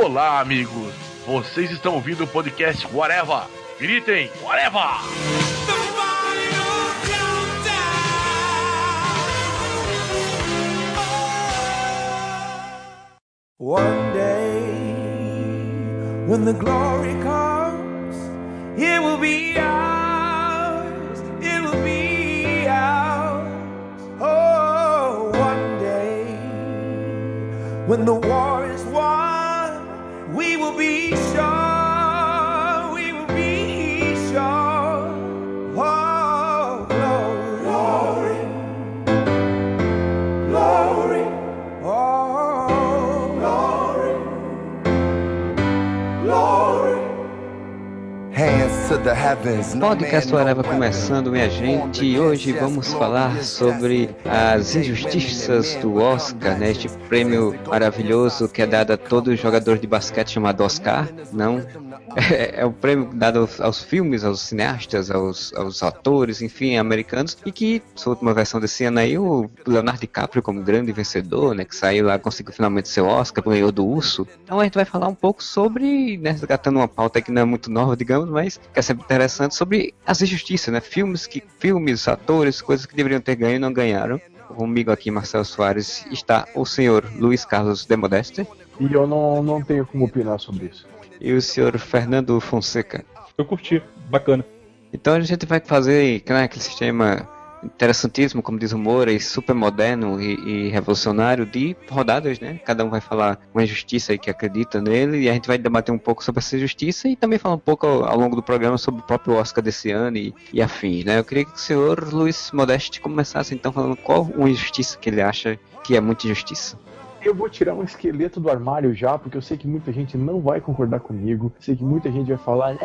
Olá, amigos. Vocês estão ouvindo o podcast Whatever. Gritem, Whatever! One day, when the glory comes, it will be ours. It will be ours. Oh, one day, when the war Podcast Areva começando, minha gente, e hoje vamos falar sobre as injustiças do Oscar, né? Este prêmio maravilhoso que é dado a todo jogador de basquete chamado Oscar, não? É, é o prêmio dado aos, aos filmes, aos cineastas, aos, aos atores, enfim, americanos, e que, sua última versão desse ano aí, o Leonardo DiCaprio como grande vencedor, né? Que saiu lá, conseguiu finalmente seu Oscar, ganhou do Urso. Então a gente vai falar um pouco sobre, né, resgatando uma pauta que não é muito nova, digamos, mas é sempre interessante, sobre as injustiças, né? Filmes, que, filmes, atores, coisas que deveriam ter ganho e não ganharam. Comigo aqui, Marcelo Soares, está o senhor Luiz Carlos de Modeste E eu não, não tenho como opinar sobre isso. e o senhor Fernando Fonseca. Eu curti, bacana. Então a gente vai fazer né, aquele sistema interessantíssimo, como diz o Moura, e super moderno e, e revolucionário de rodadas, né? Cada um vai falar uma injustiça aí que acredita nele e a gente vai debater um pouco sobre essa injustiça e também falar um pouco ao, ao longo do programa sobre o próprio Oscar desse ano e, e afins, né? Eu queria que o senhor Luiz Modeste começasse então falando qual uma injustiça que ele acha que é muita injustiça. Eu vou tirar um esqueleto do armário já, porque eu sei que muita gente não vai concordar comigo. Sei que muita gente vai falar.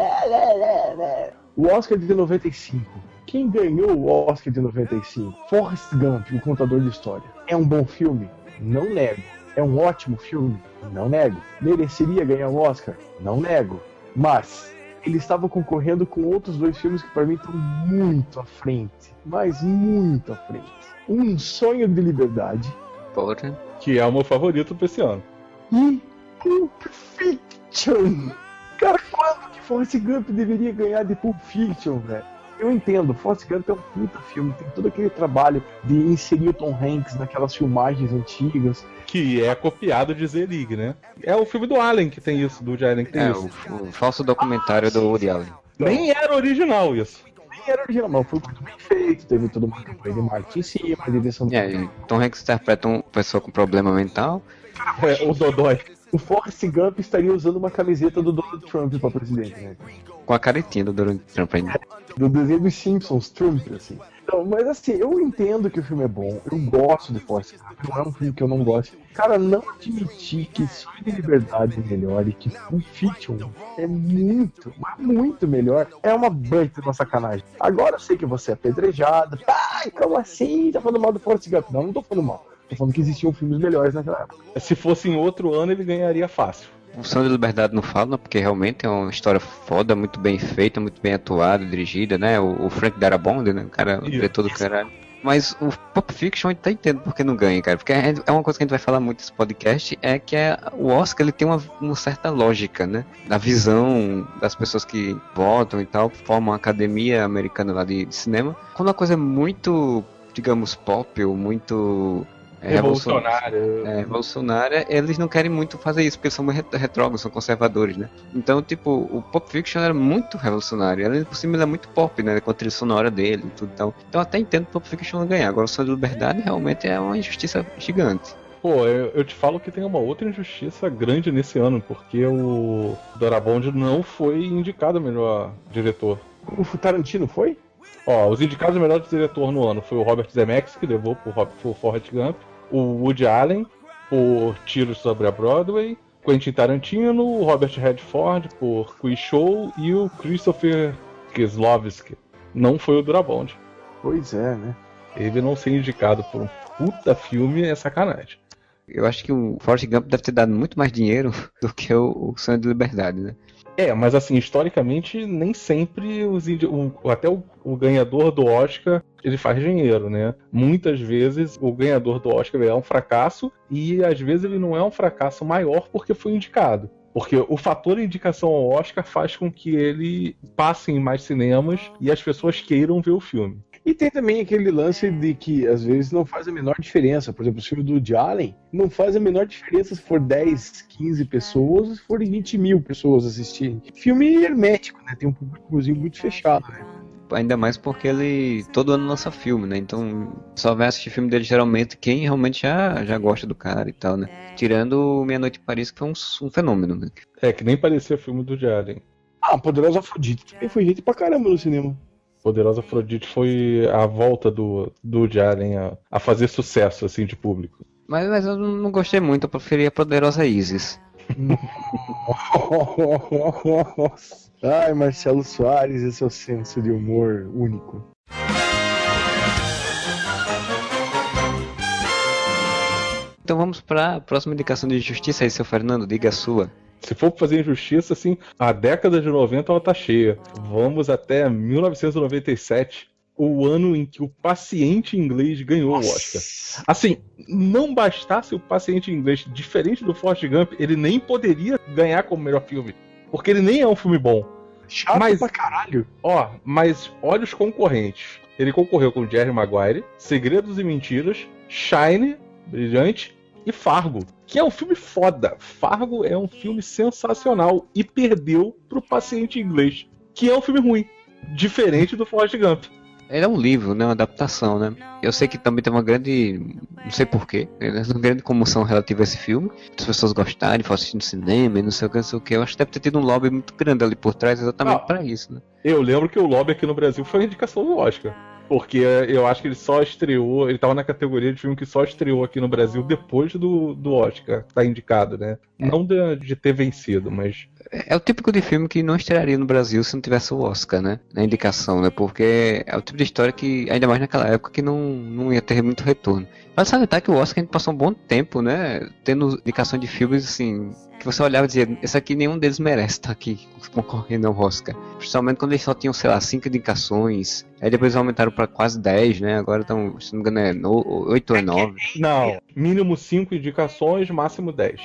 O Oscar de 95. Quem ganhou o Oscar de 95? Forrest Gump, o contador de história. É um bom filme? Não nego. É um ótimo filme? Não nego. Mereceria ganhar o Oscar? Não nego. Mas ele estava concorrendo com outros dois filmes que para mim estão muito à frente. Mas muito à frente. Um Sonho de Liberdade Porra. que é o meu favorito pra esse ano. e Pulp Fiction. Cara, quando que Forrest Gump deveria ganhar de Pulp Fiction, velho? Eu entendo, Forrest Gump é um puta filme, tem todo aquele trabalho de inserir o Tom Hanks naquelas filmagens antigas. Que é copiado de Z-League, né? É o filme do Allen que tem isso, do Allen que tem É, isso. o, o falso documentário do Woody Allen. Nem era original isso. Nem era original, mas foi muito bem feito, teve toda uma campanha de marketing em cima, a direção do É, Tom Hanks interpreta uma pessoa com problema mental É, o Dodói. O Forrest Gump estaria usando uma camiseta do Donald Trump para presidente, né? com a caretinha do Donald Trump ainda. do desenho dos Simpsons, Trump, assim. Então, mas assim, eu entendo que o filme é bom, eu gosto de Forrest Gump, não é um filme que eu não gosto. Cara, não admitir que Sonho de Liberdade é melhor e que Pulp Fiction é muito, mas muito melhor, é uma baita de uma sacanagem. Agora eu sei que você é apedrejado, ai, como assim? Tá falando mal do Forrest Gump? Não, não tô falando mal. Tô falando que existiam filmes melhores naquela época. Se fosse em outro ano, ele ganharia fácil. O de Liberdade não fala, porque realmente é uma história foda, muito bem feita, muito bem atuada, dirigida, né? O, o Frank Darabont, né? O cara, o diretor do caralho. Mas o Pop Fiction eu até entendo porque não ganha, cara. Porque é é uma coisa que a gente vai falar muito nesse podcast, é que é, o Oscar ele tem uma, uma certa lógica, né? Da visão das pessoas que votam e tal, formam a academia americana lá de, de cinema. Quando a coisa é muito, digamos, pop ou muito... é, Revolucionário. é, revolucionária, eles não querem muito fazer isso, porque são retrógrados, são conservadores, né? Então, tipo, o Pop Fiction era muito revolucionário, além por cima ele é muito pop, né? Com a trilha sonora dele e tudo então. Então eu até entendo o Pop Fiction não ganhar. Agora o Sonho de Liberdade realmente é uma injustiça gigante. Pô, eu, eu te falo que tem uma outra injustiça grande nesse ano, porque o Dorabond não foi indicado melhor diretor. O Tarantino foi? Ó, os indicados melhor diretor no ano foi o Robert Zemeckis, que levou por Forrest Gump, o Woody Allen por Tiros sobre a Broadway, Quentin Tarantino, o Robert Redford por Quiz Show e o Christopher Kieslowski. Não foi o Dorabond. Pois é, né? Ele não ser indicado por um puta filme é sacanagem. Eu acho que o Forrest Gump deve ter dado muito mais dinheiro do que o, o Sonho de Liberdade, né? É, mas assim, historicamente, nem sempre os indi- o- até o, o ganhador do Oscar ele faz dinheiro, né? Muitas vezes o ganhador do Oscar é um fracasso e às vezes ele não é um fracasso maior porque foi indicado. Porque o fator indicação ao Oscar faz com que ele passe em mais cinemas e as pessoas queiram ver o filme. E tem também aquele lance de que às vezes não faz a menor diferença. Por exemplo, o filme do Woody Allen não faz a menor diferença se for 10, 15 pessoas ou se forem 20 mil pessoas assistirem. Filme hermético, né? Tem um públicozinho muito fechado, né? Ainda mais porque ele todo ano lança filme, né? Então só vai assistir filme dele geralmente quem realmente já, já gosta do cara e tal, né? Tirando Meia Noite em Paris, que foi um, um fenômeno, né? É, que nem parecia filme do Allen. Ah, Poderosa Afrodite também foi gente pra caramba no cinema. Poderosa Afrodite foi a volta do, do Woody Allen a, a fazer sucesso, assim, de público. Mas, mas eu não gostei muito, eu preferia Poderosa Isis. Ai, Marcelo Soares e seu senso de humor único. Então vamos para a próxima indicação de justiça aí, seu Fernando, diga a sua. Se for fazer injustiça, assim, a década de 90 ela tá cheia. Vamos até 1997, o ano em que o paciente inglês ganhou Nossa. o Oscar. Assim, não bastasse o paciente inglês, diferente do Forrest Gump, ele nem poderia ganhar como melhor filme. Porque ele nem é um filme bom. Chato Mas- pra caralho. Ó, mas olha os concorrentes. Ele concorreu com Jerry Maguire, Segredos e Mentiras, Shine, Brilhante e Fargo, que é um filme foda. Fargo é um filme sensacional e perdeu pro Paciente Inglês, que é um filme ruim, diferente do Forrest Gump. Ele é um livro, né? Uma adaptação, né? Eu sei que também tem uma grande. Não sei porquê. Uma grande comoção relativa a esse filme. As pessoas gostarem, foram assistir no cinema e não sei o que, não sei o que. Eu acho que deve ter tido um lobby muito grande ali por trás exatamente Ah. pra isso, né? Eu lembro que o lobby aqui no Brasil foi a indicação do Oscar. Porque eu acho que ele só estreou, ele tava na categoria de filme que só estreou aqui no Brasil depois do, do Oscar, tá indicado, né? Não de, de ter vencido, mas É o típico de filme que não estrearia no Brasil se não tivesse o Oscar, né? Na indicação, né? Porque é o tipo de história que, ainda mais naquela época, que não, não ia ter muito retorno. Mas salientar que o Oscar a gente passou um bom tempo, né? Tendo indicação de filmes assim. Que você olhava e dizia, esse aqui nenhum deles merece estar aqui concorrendo ao Oscar. Principalmente quando eles só tinham, sei lá, cinco indicações. Aí depois aumentaram pra quase 10, né? Agora estão, se não me engano, é no- 8 ou 9. Não, mínimo 5 indicações, máximo 10.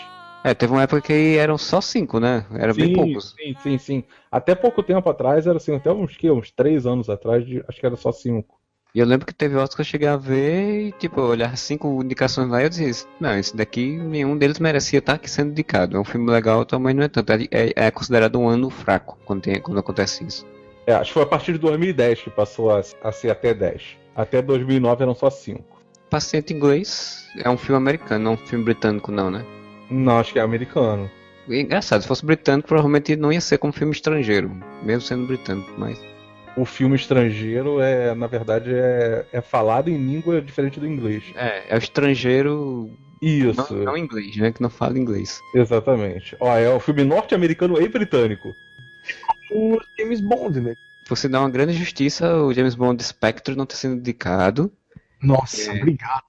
É, teve uma época que eram só 5, né? Era bem sim, poucos. sim, sim, sim. Até pouco tempo atrás era assim, até uns que uns 3 anos atrás, acho que era só 5. E eu lembro que teve outros que eu cheguei a ver e, tipo, olhar cinco indicações lá e eu dizia, não, esse daqui, nenhum deles merecia estar aqui sendo indicado. É um filme legal, mas não é tanto. É, é- é considerado um ano fraco quando, tem, quando acontece isso. É, acho que foi a partir de 2010 que passou a, a ser até 10. Até 2009 eram só 5. Paciente Inglês é um filme americano, não um filme britânico não, né? Não, acho que é americano. E, engraçado, se fosse britânico, provavelmente não ia ser como filme estrangeiro, mesmo sendo britânico, mas... O filme estrangeiro é, na verdade, é, é falado em língua diferente do inglês. É, é o estrangeiro, Isso, não, não inglês, né? Que não fala inglês. exatamente. Ó, é o filme norte-americano e britânico. O James Bond, né? Você dá uma grande justiça o James Bond Spectre não ter sido indicado. Nossa, É. obrigado.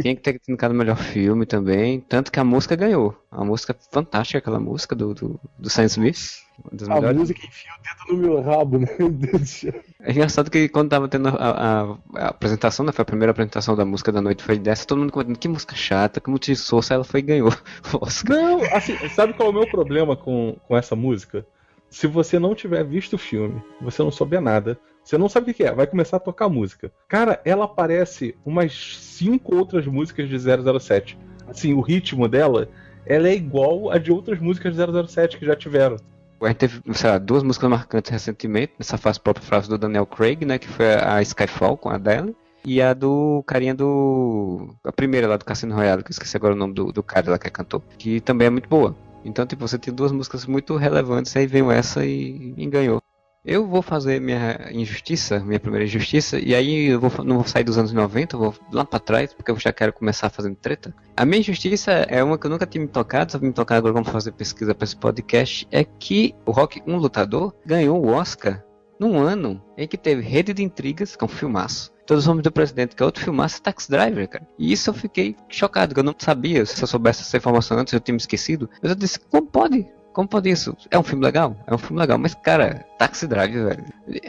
Tinha que ter indicado o melhor filme também. Tanto que a música ganhou. A música é fantástica, aquela música do, do, do Sam Smith. A melhores. música enfia o dedo no meu rabo, né? Meu Deus do céu. É engraçado que quando tava tendo a, a- a apresentação, né? Foi a primeira apresentação da música da noite, foi dessa, todo mundo comentando que música chata, que muito insossa, ela foi e ganhou Oscar. Não, assim, sabe qual é o meu problema com, com essa música? Se você não tiver visto o filme, você não souber nada, você não sabe o que é, vai começar a tocar música. Cara, ela parece umas cinco outras músicas de 007. Assim, o ritmo dela, ela é igual a de outras músicas de 007 que já tiveram. A gente teve, sei lá, duas músicas marcantes recentemente, nessa fase própria frase do Daniel Craig, né? Que foi a Skyfall com a Adele. E a do carinha do. A primeira lá do Cassino Royale, que eu esqueci agora o nome do, do cara lá que cantou. Que também é muito boa. Então, tipo, você tem duas músicas muito relevantes, aí veio essa e, e ganhou. Eu vou fazer minha injustiça, minha primeira injustiça, e aí eu vou, não vou sair dos anos 90, eu vou lá pra trás, porque eu já quero começar fazendo treta. A minha injustiça é uma que eu nunca tinha me tocado, só me tocar agora vamos fazer pesquisa pra esse podcast, é que o Rock Um Lutador ganhou o Oscar num ano em que teve Rede de Intrigas, que é um filmaço. Todos os Homens do Presidente, que é outro filmaço, Taxi Driver, cara. E isso eu fiquei chocado, que eu não sabia. Se eu soubesse essa informação antes, eu tinha me esquecido. Mas eu disse, como pode? Como pode isso? É um filme legal? É um filme legal, mas cara, Taxi Driver, velho.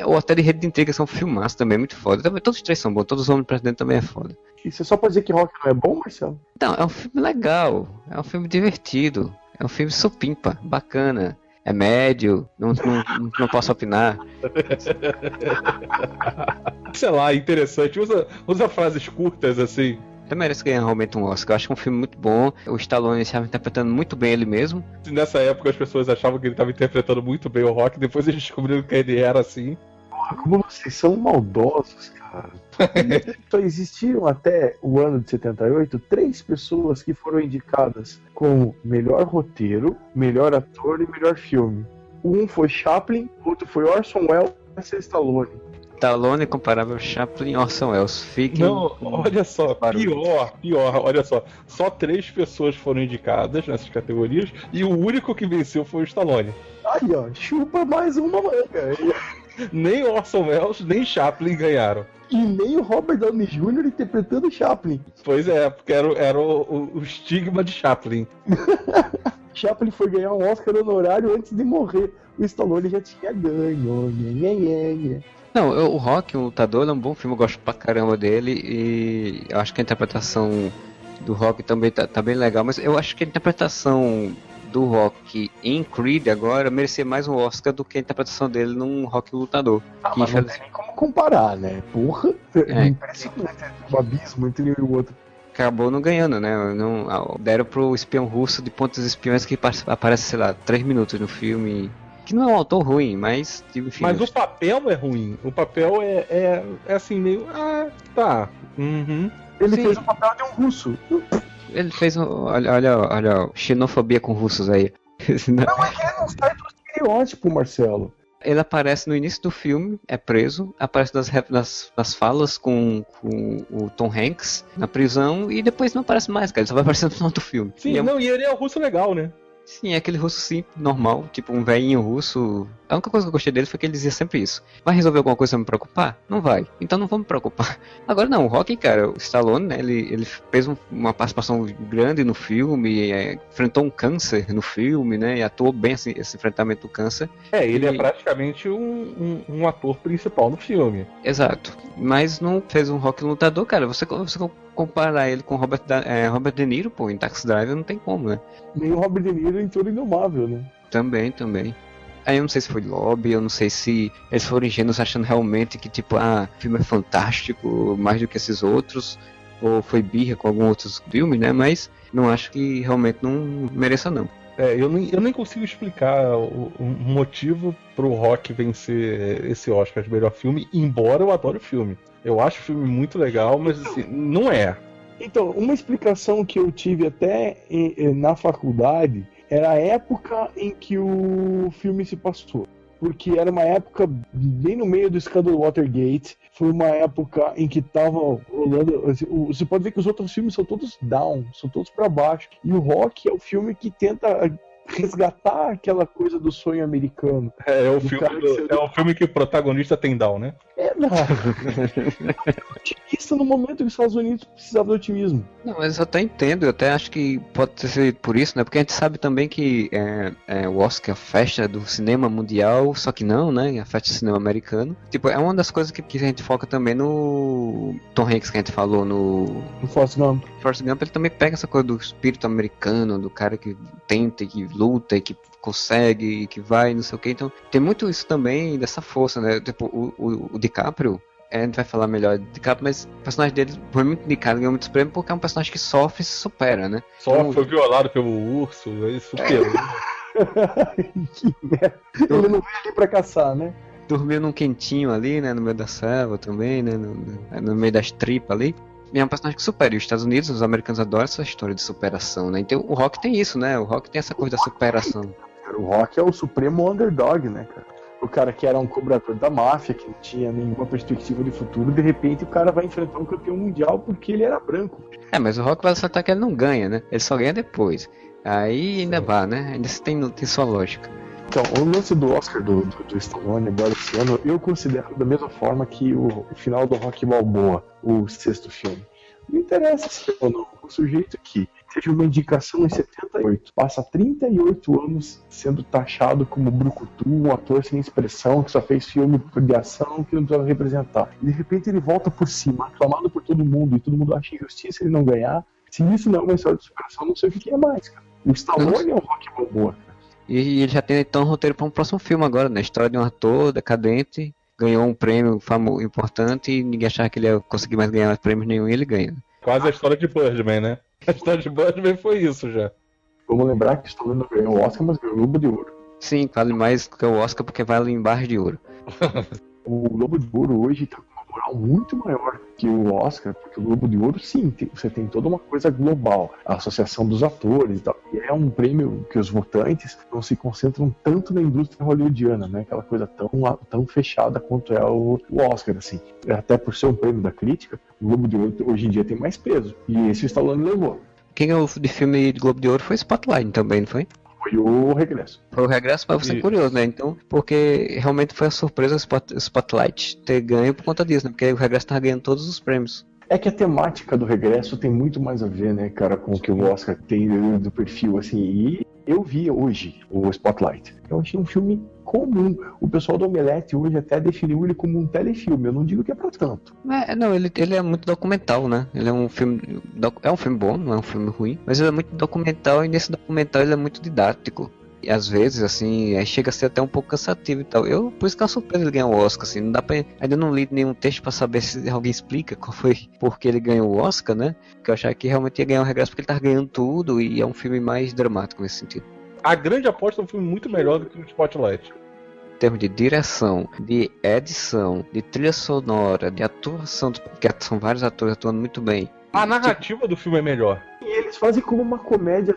Ou até de Rede de Intrigas são filmaços também, muito foda. Também, todos os três são bons, todos os Homens Presidente também é foda. Isso é só pra dizer que rock não é bom, Marcelo? Então, é um filme legal, é um filme divertido. É um filme supimpa, bacana. É médio, não, não, não posso opinar. Sei lá, interessante. Usa, usa frases curtas assim. Até merece ganhar realmente um Oscar. Eu acho que é um filme muito bom. O Stallone estava interpretando muito bem ele mesmo. Nessa época as pessoas achavam que ele estava interpretando muito bem o Rock, depois eles descobriram que ele era assim. Como vocês são maldosos, cara. Só existiram até o ano de 78 três pessoas que foram indicadas como melhor roteiro, melhor ator e melhor filme. Um foi Chaplin, outro foi Orson Welles e Stallone. Stallone comparável Chaplin e Orson Welles. Fiquem Não, olha só, pior, pior, olha só. Só três pessoas foram indicadas nessas categorias e o único que venceu foi o Stallone. Aí, ó, chupa mais uma manga. Nem Orson Welles, nem Chaplin ganharam. E nem o Robert Downey Jr. interpretando Chaplin. Pois é, porque era, o- era o, o- o estigma de Chaplin. Chaplin foi ganhar um Oscar honorário antes de morrer. O Stallone já tinha ganho. Nhê, nhê. Não, eu- o Rock, o Lutador, é um bom filme, eu gosto pra caramba dele e eu acho que a interpretação do Rock também tá, tá bem legal, mas eu acho que a interpretação do Rock em Creed agora merecia mais um Oscar do que a interpretação dele num Rock Lutador. Ah, mas não tem nem como comparar, né? Porra, É. impressionante o abismo entre um e o outro. acabou não ganhando, né? Não, deram pro espião russo de pontos espiões que par- aparece, sei lá, três minutos no filme. Que não é um autor ruim, mas enfim. Mas o papel é ruim. O papel é, é, é assim, meio. Ah, tá. Uhum. Ele Sim. fez o papel de um russo. Ele fez um. Olha, olha, olha, xenofobia com russos aí. Não, é que ele não sai do estereótipo, Marcelo. Ele aparece no início do filme, é preso, aparece nas, nas, nas falas com, com o Tom Hanks na prisão e depois não aparece mais, cara. Ele só vai aparecendo no final do filme. Sim, E é um- não, e ele é um russo legal, né? Sim, é aquele russo simples, normal, tipo um velhinho russo. A única coisa que eu gostei dele foi que ele dizia sempre isso. Vai resolver alguma coisa pra me preocupar? Não vai. Então não vou me preocupar. Agora não, o Rock, cara, o Stallone, né, ele, ele fez um- uma participação grande no filme, é, enfrentou um câncer no filme, né, e atuou bem assim, esse enfrentamento do câncer. É, ele é E- praticamente um, um, um ator principal no filme. Exato. Mas não fez um Rock lutador, cara. Você, você comparar ele com Robert, Da- é, Robert De Niro, pô, em Taxi Driver não tem como, né? Nem o Robert De Niro em Todo Indomável, né? Também, também. Aí eu não sei se foi lobby, eu não sei se eles foram ingênuos achando realmente que, tipo, ah, o filme é fantástico, mais do que esses outros, ou foi birra com alguns outros filmes, né? Mas não acho que realmente não mereça, não. É, eu nem, eu nem consigo explicar o, o motivo pro Rock vencer esse Oscar de melhor filme, embora eu adore o filme. Eu acho o filme muito legal, mas assim, não é. Então, uma explicação que eu tive até em- em- na faculdade era a época em que o filme se passou. Porque era uma época bem no meio do escândalo Watergate. Foi uma época em que tava rolando. assim, o- Você pode ver que os outros filmes são todos down, são todos para baixo. E o Rock é o filme que tenta resgatar aquela coisa do sonho americano. É, o Do filme, você- é o filme que o protagonista tem down, né? É, não. otimista no momento que os Estados Unidos precisavam de otimismo. Não, mas eu até entendo, eu até acho que pode ter sido por isso, né? Porque a gente sabe também que é, é, o Oscar é a festa do cinema mundial, só que não, né? A festa do cinema americano. Tipo, é uma das coisas que, que a gente foca também no Tom Hanks que a gente falou no No Forrest Gump. Forrest Gump, ele também pega essa coisa do espírito americano, do cara que tenta e que luta e que consegue e que vai, não sei o que. Então, tem muito isso também dessa força, né? Tipo, o, o, o DiCaprio, é, a gente vai falar melhor de DiCaprio, mas o personagem dele foi muito indicado, ganhou muitos prêmios porque é um personagem que sofre e se supera, né? Só Então- foi violado pelo urso, aí superou. que merda. Ele não veio ali pra caçar, né? Dormiu num quentinho ali, né? No meio da selva também, né? No, no- meio das tripas ali. E é um personagem que supera. E os Estados Unidos, os americanos adoram essa história de superação, né? Então o rock tem isso, né? O rock tem essa coisa da superação. O Rock é o supremo underdog, né, cara? O cara que era um cobrador da máfia, que não tinha nenhuma perspectiva de futuro, de repente o cara vai enfrentar um campeão mundial porque ele era branco. É, mas o Rock vai saltar que ele não ganha, né? Ele só ganha depois. Aí ainda vá, né? Ainda tem, tem sua lógica. Então, o lance do Oscar do, do, do Stallone agora esse ano, eu considero da mesma forma que o, o final do Rock Balboa, o sexto filme. Não interessa se é ou não. O sujeito que teve uma indicação em 78, passa 38 anos sendo taxado como brucutu, um ator sem expressão, que só fez filme de ação, que não precisa representar. E de repente ele volta por cima, aclamado por todo mundo, e todo mundo acha injustiça ele não ganhar. Se isso não é uma história de superação, não sei o que é mais, cara. O Stallone é um rock balboa. E ele já tem então um roteiro para um próximo filme agora, né? História de um ator decadente, ganhou um prêmio famoso, importante e ninguém achava que ele ia conseguir mais ganhar prêmios nenhum e ele ganha. Quase a história de Birdman, né? A história de Birdman foi isso já. Vamos lembrar que o Stallone não ganhou o Oscar, mas ganhou o Globo de Ouro. Sim, vale mais que o Oscar porque vale em barras de ouro. O Globo de Ouro hoje tá com moral muito maior que o Oscar, porque o Globo de Ouro, sim, tem- você tem toda uma coisa global, a associação dos atores e tal. E é um prêmio que os votantes não se concentram tanto na indústria hollywoodiana, né? Aquela coisa tão, tão fechada quanto é o, o Oscar, assim. Até por ser um prêmio da crítica, o Globo de Ouro hoje em dia tem mais peso. E esse o Stallone levou. Quem ganhou de filme de Globo de Ouro foi Spotlight também, não foi? Foi o regresso. Foi o regresso, mas você é curioso, né? Então, porque realmente foi a surpresa o Spot- o Spotlight ter ganho por conta disso, né? Porque o regresso tava ganhando todos os prêmios. É que a temática do regresso tem muito mais a ver, né, cara, com o que o Oscar tem do perfil, assim. E eu vi hoje o Spotlight. Eu achei um filme comum. O pessoal do Omelete hoje até definiu ele como um telefilme. Eu não digo que é pra tanto. É, não, ele, ele é muito documental, né? Ele é um filme. É um filme bom, não é um filme ruim, mas ele é muito documental e nesse documental ele é muito didático. E às vezes, assim, aí chega a ser até um pouco cansativo e tal. Eu, por isso que é uma surpresa ele ganhar o Oscar, assim. Não dá pra. Ainda não li nenhum texto pra saber se alguém explica qual foi porque ele ganhou o Oscar, né? Porque eu achava que realmente ia ganhar o regresso porque ele tava ganhando tudo e é um filme mais dramático nesse sentido. A grande aposta é um filme muito melhor do que o Spotlight. Em termos de direção, de edição, de trilha sonora, de atuação, porque são vários atores atuando muito bem. A narrativa do filme é melhor. E eles fazem como uma comédia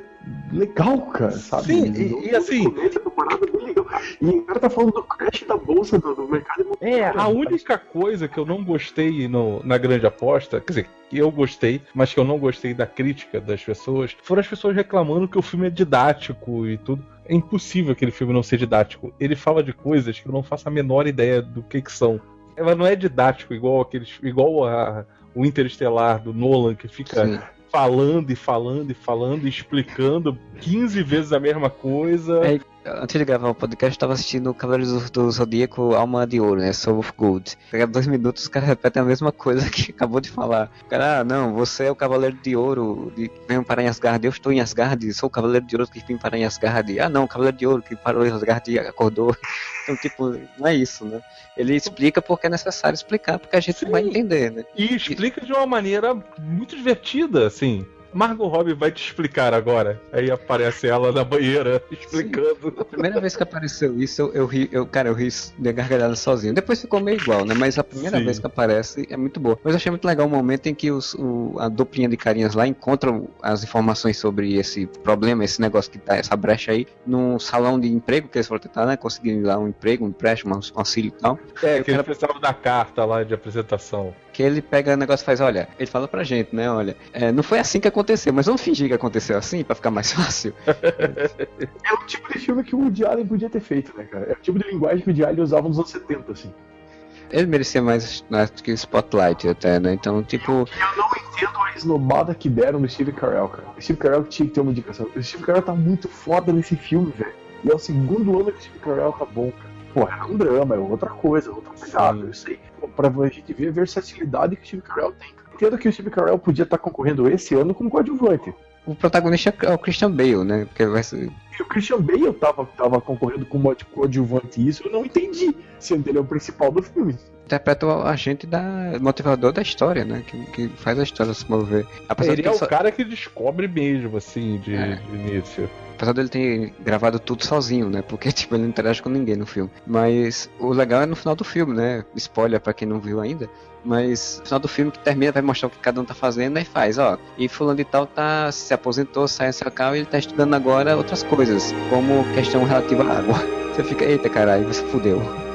legal, cara, sabe? Sim, e- e assim- Comédia, uma parada bem legal. E o cara tá falando do crash da bolsa do, do mercado É, a única coisa que eu não gostei no- na grande aposta, quer dizer, que eu gostei, mas que eu não gostei da crítica das pessoas, foram as pessoas reclamando que o filme é didático e tudo. É impossível aquele filme não ser didático. Ele fala de coisas que eu não faço a menor ideia do que, que são. Ela não é didático igual aqueles. igual a, o Interestelar do Nolan, que fica Sim. falando e falando e falando e explicando 15 vezes a mesma coisa. É, Antes de gravar o podcast, eu tava assistindo o Cavaleiros do, do Zodíaco Alma de Ouro, né? Soul of Gold. Pega dois minutos, os caras repetem a mesma coisa que acabou de falar. O cara, ah, não, você é o Cavaleiro de Ouro de, que vem para em Asgard. Eu estou em Asgard, sou o Cavaleiro de Ouro que vem para em Asgard. Ah, não, o Cavaleiro de Ouro que parou em Asgard e acordou. Então, tipo, não é isso, né? Ele explica porque é necessário explicar, porque a gente Sim. vai entender, né? E explica de uma maneira muito divertida, assim. Margot Robbie vai te explicar agora. Aí aparece ela na banheira explicando. A primeira vez que apareceu isso, eu, eu ri, eu, cara, eu ri de gargalhada sozinho. Depois ficou meio igual, né? Mas a primeira Sim. vez que aparece é muito boa. Mas eu achei muito legal o momento em que os, o, a duplinha de carinhas lá encontram as informações sobre esse problema, esse negócio que tá, essa brecha aí, num salão de emprego que eles foram tentar, né? Conseguir lá um emprego, um empréstimo, um auxílio e tal. É, que ele cara- precisava da carta lá de apresentação. Que ele pega o negócio e faz, olha, ele fala pra gente, né? Olha, é, não foi assim que aconteceu, mas vamos fingir que aconteceu assim pra ficar mais fácil. É o tipo de filme que o Woody Allen podia ter feito, né, cara? É o tipo de linguagem que o Woody Allen usava nos anos 70, assim. Ele merecia mais, do que o Spotlight até, né? Então, tipo. Eu não entendo a esnobada que deram no Steve Carell, cara. O Steve Carell tinha que ter uma indicação. O Steve Carell tá muito foda nesse filme, velho. E é o segundo ano que o Steve Carell tá bom, cara. Pô, é um drama, é outra coisa, outra pegada, eu sei. Pra a gente ver a versatilidade que o Steve Carell tem. Entendo que o Steve Carell podia estar concorrendo esse ano como coadjuvante. O protagonista é o Christian Bale, né? Porque vai ser. E o Christian Bale tava, tava concorrendo como coadjuvante e isso eu não entendi. Sendo ele é o principal do filme. Interpreta o agente da. motivador da história, né? Que, que faz a história se mover. Apesar, Ele é o só- cara que descobre mesmo, assim, de, É. de início. Apesar dele ter gravado tudo sozinho, né? Porque, tipo, ele não interage com ninguém no filme. Mas o legal é no final do filme, né? Spoiler pra quem não viu ainda. Mas no final do filme que termina, vai mostrar o que cada um tá fazendo e faz, ó. E fulano de tal tá, se aposentou, saiu seu carro e ele tá estudando agora outras coisas, como questão relativa à água. Você fica, eita caralho, você fudeu.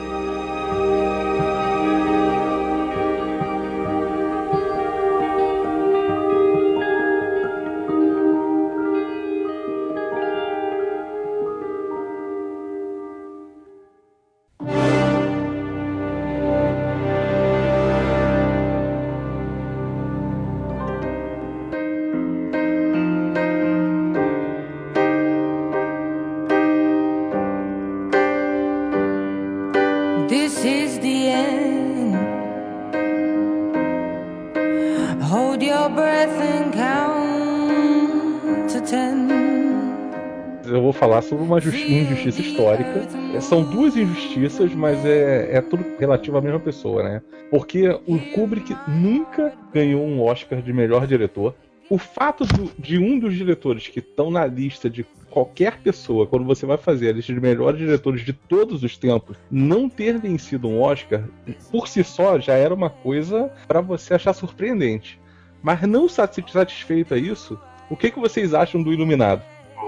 Uma justi- injustiça histórica. São duas injustiças, mas é, é tudo relativo à mesma pessoa, né? Porque o Kubrick nunca ganhou um Oscar de melhor diretor. O fato do- de um dos diretores que estão na lista de qualquer pessoa, quando você vai fazer a lista de melhores diretores de todos os tempos, não ter vencido um Oscar, por si só já era uma coisa para você achar surpreendente. Mas não sati- satisfeito a isso, o que, que vocês acham do Iluminado?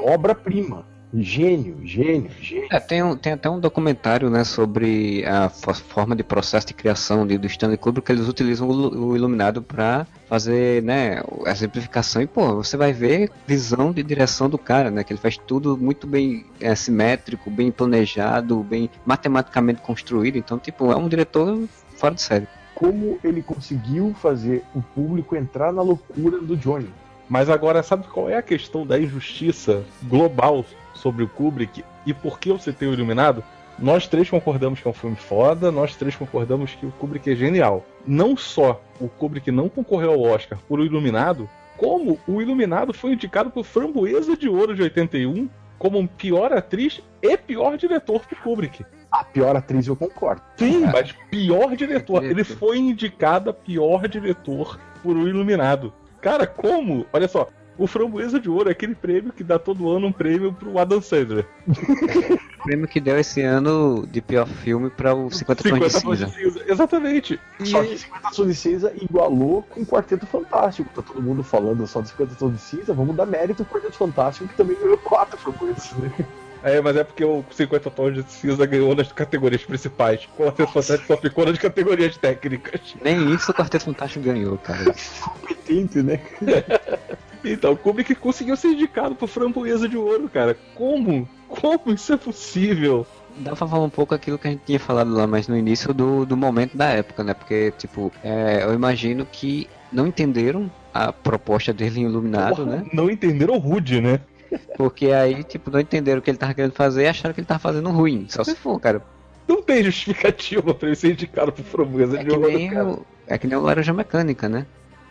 Obra-prima. Gênio, gênio, gênio. É, tem, um- tem até um documentário né, sobre a fo- forma de processo de criação de, do Stanley Kubrick, que eles utilizam o, o iluminado para fazer né, a exemplificação. E, pô, você vai ver visão de direção do cara, né? Que ele faz tudo muito bem é, simétrico, bem planejado, bem matematicamente construído. Então, tipo, é um diretor fora de série. Como ele conseguiu fazer o público entrar na loucura do Johnny. Mas agora, sabe qual é a questão da injustiça global sobre o Kubrick e por que eu citei o Iluminado? Nós três concordamos que é um filme foda, nós três concordamos que o Kubrick é genial. Não só o Kubrick não concorreu ao Oscar por O Iluminado, como o Iluminado foi indicado por Framboesa de Ouro de 81 como pior atriz e pior diretor pro Kubrick. A pior atriz eu concordo. Sim, mas pior diretor. diretor. Ele foi indicado a pior diretor por O Iluminado. Cara, como? Olha só, o Framboesa de Ouro é aquele prêmio que dá todo ano um prêmio pro Adam Sandler. O prêmio que deu esse ano de pior filme para o 50 Tons de 50 tons de Cinza. cinza. Exatamente. E Só que 50 Tons de Cinza igualou com o Quarteto Fantástico. Tá todo mundo falando só de 50 Tons de Cinza, vamos dar mérito ao Quarteto Fantástico, que também ganhou 4 framboesas, né? É, mas é porque o 50 tons de cinza ganhou nas categorias principais. O Quarteto Fantástico só ficou nas categorias técnicas. Nem isso o Quarteto Fantástico ganhou, cara. Competente, né? Então, Kubrick conseguiu ser indicado pro Framboesa de Ouro, cara. Como? Como isso é possível? Dá pra falar um pouco aquilo que a gente tinha falado lá, mas no início do, do momento da época, né? Porque, tipo, é, eu imagino que não entenderam a proposta dele em Iluminado, né? Não entenderam o Rude, né? Porque aí, tipo, não entenderam o que ele tava querendo fazer e acharam que ele tava fazendo ruim. Só se for, cara. Não tem justificativa pra ele ser indicado pro Framboesa É de que Ouro, cara. o, é que nem o Laranja Mecânica, né?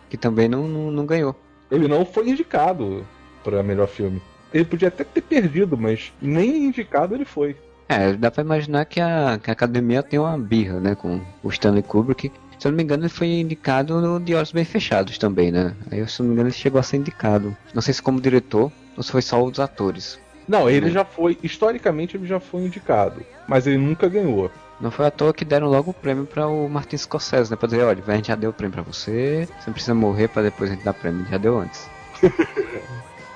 Que também não, não, não ganhou. Ele não foi indicado pra melhor filme. Ele podia até ter perdido, mas nem indicado ele foi. É, dá pra imaginar que a, que a academia tem uma birra, né? Com o Stanley Kubrick. Se eu não me engano, ele foi indicado no De Olhos Bem Fechados também, né? Aí, se eu não me engano, ele chegou a ser indicado. Não sei se como diretor ou se foi só os atores. Não, ele já foi, historicamente ele já foi indicado, mas ele nunca ganhou. Não foi à toa que deram logo o prêmio para o Martin Scorsese, né? Pra dizer, olha, a gente já deu o prêmio pra você, você não precisa morrer pra depois a gente dar prêmio, já deu antes.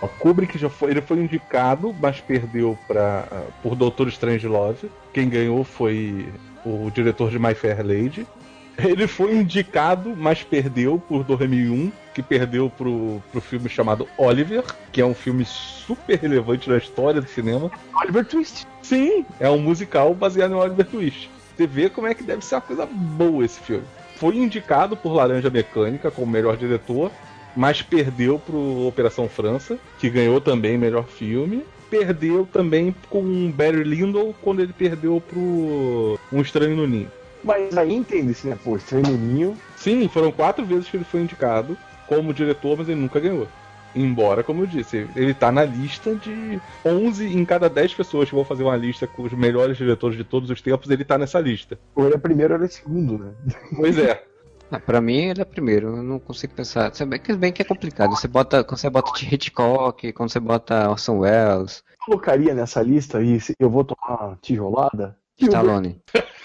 O Kubrick já foi, ele foi indicado, mas perdeu para por Doutor Strangelove. Quem ganhou foi o diretor de My Fair Lady. Ele foi indicado, mas perdeu por 2001, que perdeu pro, pro filme chamado Oliver, que é um filme super relevante na história do cinema. Oliver Twist. Sim, é um musical baseado em Oliver Twist. Você vê como é que deve ser uma coisa boa esse filme. Foi indicado por Laranja Mecânica como melhor diretor, mas perdeu pro Operação França, que ganhou também melhor filme. Perdeu também com Barry Lyndon quando ele perdeu pro Um Estranho no Ninho. Mas aí entende-se, né? Pô, Estranho no Ninho. Sim, foram quatro vezes que ele foi indicado como diretor, mas ele nunca ganhou. Embora, como eu disse, ele tá na lista de 11 em cada 10 pessoas que vão fazer uma lista com os melhores diretores de todos os tempos, ele tá nessa lista. Ou ele é primeiro ou ele é segundo, né? Pois é. Ah, pra mim ele é primeiro, eu não consigo pensar. Se bem que, bem que é complicado. Você bota, quando você bota Hitchcock, quando você bota Orson Welles, Colocaria nessa lista aí, se eu vou tomar tijolada. Stallone.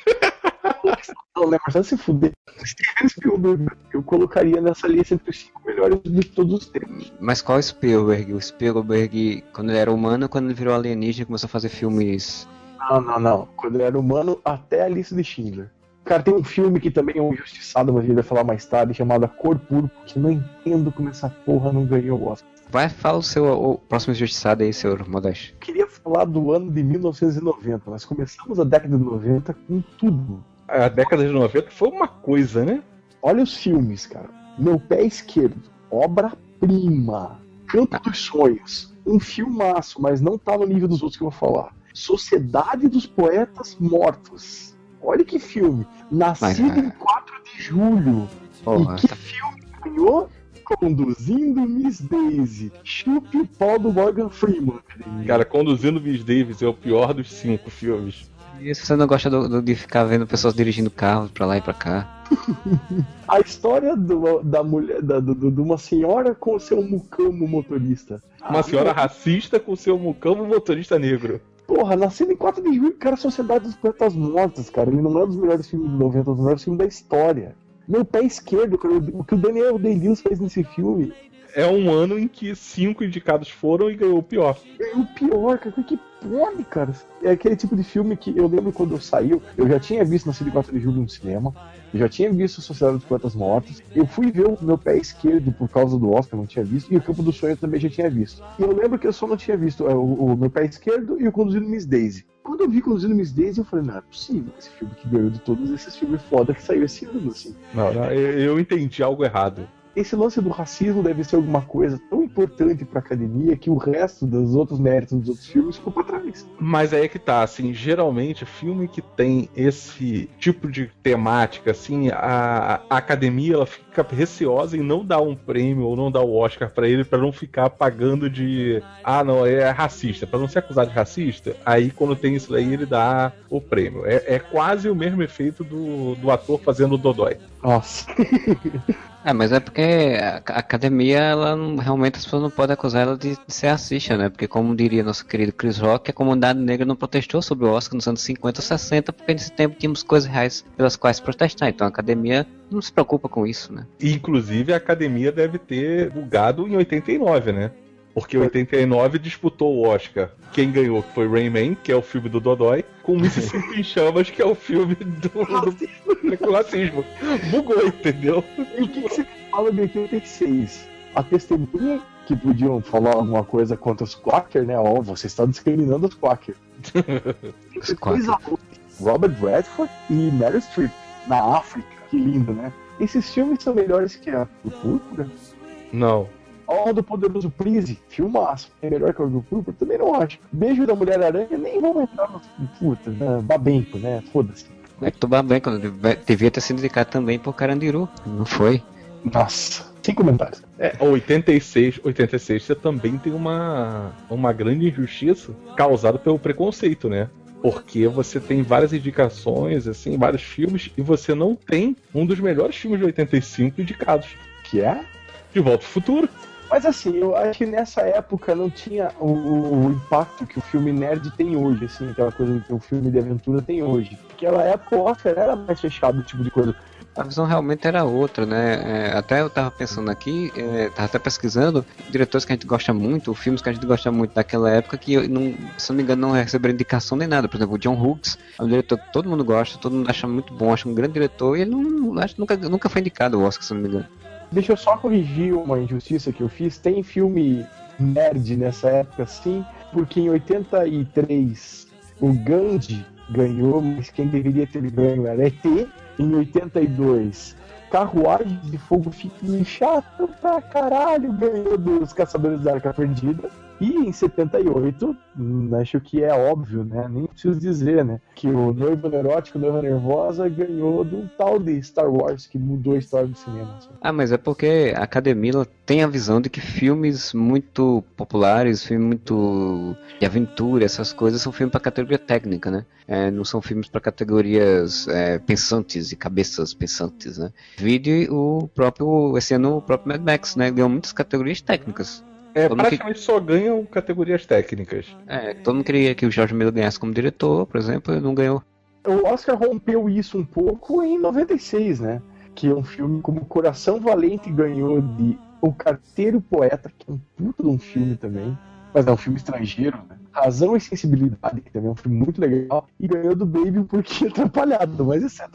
Não, né? Mas se fuder. Steven Spielberg, eu colocaria nessa lista entre os cinco melhores de todos os tempos. Mas qual Spielberg? O Spielberg, quando ele era humano, quando ele virou alienígena, começou a fazer filmes. Não, não, não. Quando ele era humano, até a lista de Schindler. Cara, tem um filme que também é um injustiçado, mas a gente vai falar mais tarde, chamado Cor Púrpura, que não entendo como essa porra não ganhou o Oscar. Vai, fala o seu o próximo injustiçado aí, senhor Modesto. Eu queria falar do ano de 1990, nós começamos a década de 90 com tudo. A década de 90 foi uma coisa, né? Olha os filmes, cara. Meu pé esquerdo, obra-prima. Campo dos Sonhos, um filmaço, mas não tá no nível dos outros que eu vou falar. Sociedade dos Poetas Mortos. Olha que filme. Nascido Mas, em 4 de julho. Porra, e que tá- filme ganhou? Conduzindo Miss Daisy. Chupe o pau do Morgan Freeman. Cara, conduzindo Miss Davis é o pior dos cinco filmes. E se você não gosta do- do- de ficar vendo pessoas dirigindo carros pra lá e pra cá? A história do- da mulher, da- do- do- de uma senhora com seu mucamo motorista. Uma senhora racista com seu mucamo motorista negro. Porra, nascendo em 4 de julho, cara, Sociedade dos Poetas Mortos, cara. Ele não é um dos melhores filmes de 90, é um dos melhores filmes da história. Meu pé esquerdo, cara, o que o Daniel Day-Lewis fez nesse filme É um ano em que cinco indicados foram e ganhou o pior. é o pior, cara. Que pode, cara? É aquele tipo de filme que eu lembro quando saiu, eu já tinha visto Nascido em 4 de julho no cinema, eu já tinha visto Sociedade dos Poetas Mortos, eu fui ver o meu pé esquerdo por causa do Oscar, não tinha visto, e o Campo do Sonho eu também já tinha visto. E eu lembro que eu só não tinha visto é, o, o meu pé esquerdo e o Conduzindo Miss Daisy. Quando eu vi Conduzindo Miss Daisy, eu falei, não é possível esse filme que ganhou de todos esses filmes foda que saiu esse ano, assim. Não, não, eu, eu entendi algo errado. Esse lance do racismo deve ser alguma coisa tão importante pra academia que o resto dos outros méritos dos outros filmes ficou pra trás. Mas aí é que tá, assim, geralmente filme que tem esse tipo de temática, assim, a, a academia ela fica receosa em não dar um prêmio ou não dar o Oscar pra ele pra não ficar pagando de ah, não, é racista, pra não ser acusado de racista. Aí quando tem isso daí ele dá o prêmio. É, é quase o mesmo efeito do, do ator fazendo o Dodói. Nossa. É, mas é porque a academia, ela não- realmente as pessoas não podem acusar ela de, de ser racista, né? Porque como diria nosso querido Chris Rock, a comunidade negra não protestou sobre o Oscar nos anos 50 ou 60, porque nesse tempo tínhamos coisas reais pelas quais protestar. Então a academia não se preocupa com isso, né? E, inclusive a academia deve ter bugado em 89, né? Porque em 89 disputou o Oscar. Quem ganhou foi Rayman, que é o filme do Dodói, com Mississippi em Chamas, que é o filme do, do, do racismo. Bugou, entendeu? E o que, que você fala de 86? A testemunha que podiam falar alguma coisa contra os Quaker, né? Ó, você está discriminando os Quaker. Os coisa. Robert Redford e Meryl Streep na África. Que lindo, né? Esses filmes são melhores que a do Púrpura. Não. Ó, do Poderoso Please, filmaço. É melhor que o do Púrpura? Também não acho. Beijo da Mulher-Aranha, nem vamos entrar no... Puta, né? Babenco, né? Foda-se. É que quando deve- devia ter sido indicado também por Carandiru. Não foi? Nossa. Sem comentários. É, 86, 86 você também tem uma, uma grande injustiça causada pelo preconceito, né? Porque você tem várias indicações, assim, vários filmes, e você não tem um dos melhores filmes de 85 indicados. Que é? De Volta ao Futuro. Mas assim, eu acho que nessa época não tinha o, o- o impacto que o filme nerd tem hoje, assim, aquela coisa que o filme de aventura tem hoje. Naquela época o Oscar era mais fechado, esse tipo de coisa. A visão realmente era outra, né? É, até eu tava pensando aqui, é, tava até pesquisando diretores que a gente gosta muito, filmes que a gente gosta muito daquela época, que, não, se não me engano, não receberam indicação nem nada. Por exemplo, o John Hughes é um diretor que todo mundo gosta, todo mundo acha muito bom, acha um grande diretor, e ele não, acho nunca, nunca foi indicado ao Oscar, se não me engano. Deixa eu só corrigir uma injustiça que eu fiz. Tem filme nerd nessa época, sim, porque em 83 o Gandhi ganhou, mas quem deveria ter ganho era ET. Em 82, Carruagem de Fogo Fique chato pra caralho, ganhou dos Caçadores da Arca Perdida. E em 78, hum, acho que é óbvio, né? Nem preciso dizer, né? Que o Noivo Neurótico, Noiva Nervosa ganhou do tal de Star Wars, que mudou a história do cinema. assim. Ah, mas é porque a academia tem a visão de que filmes muito populares, filmes muito de aventura, essas coisas, são filmes para categoria técnica, né? É, não são filmes para categorias é, pensantes e cabeças pensantes, né? Vide o próprio, esse ano o próprio Mad Max, né? Ganhou muitas categorias técnicas. É, Todo mundo que- praticamente só ganham categorias técnicas. É, todo mundo queria que o George Miller ganhasse como diretor, por exemplo, e não ganhou. O Oscar rompeu isso um pouco em 96, né? Que é um filme como Coração Valente ganhou de O Carteiro Poeta, que é um puto de um filme também, mas é um filme estrangeiro, né? Razão e Sensibilidade, que também é um filme muito legal, e ganhou do Baby porque é atrapalhado, mas isso é.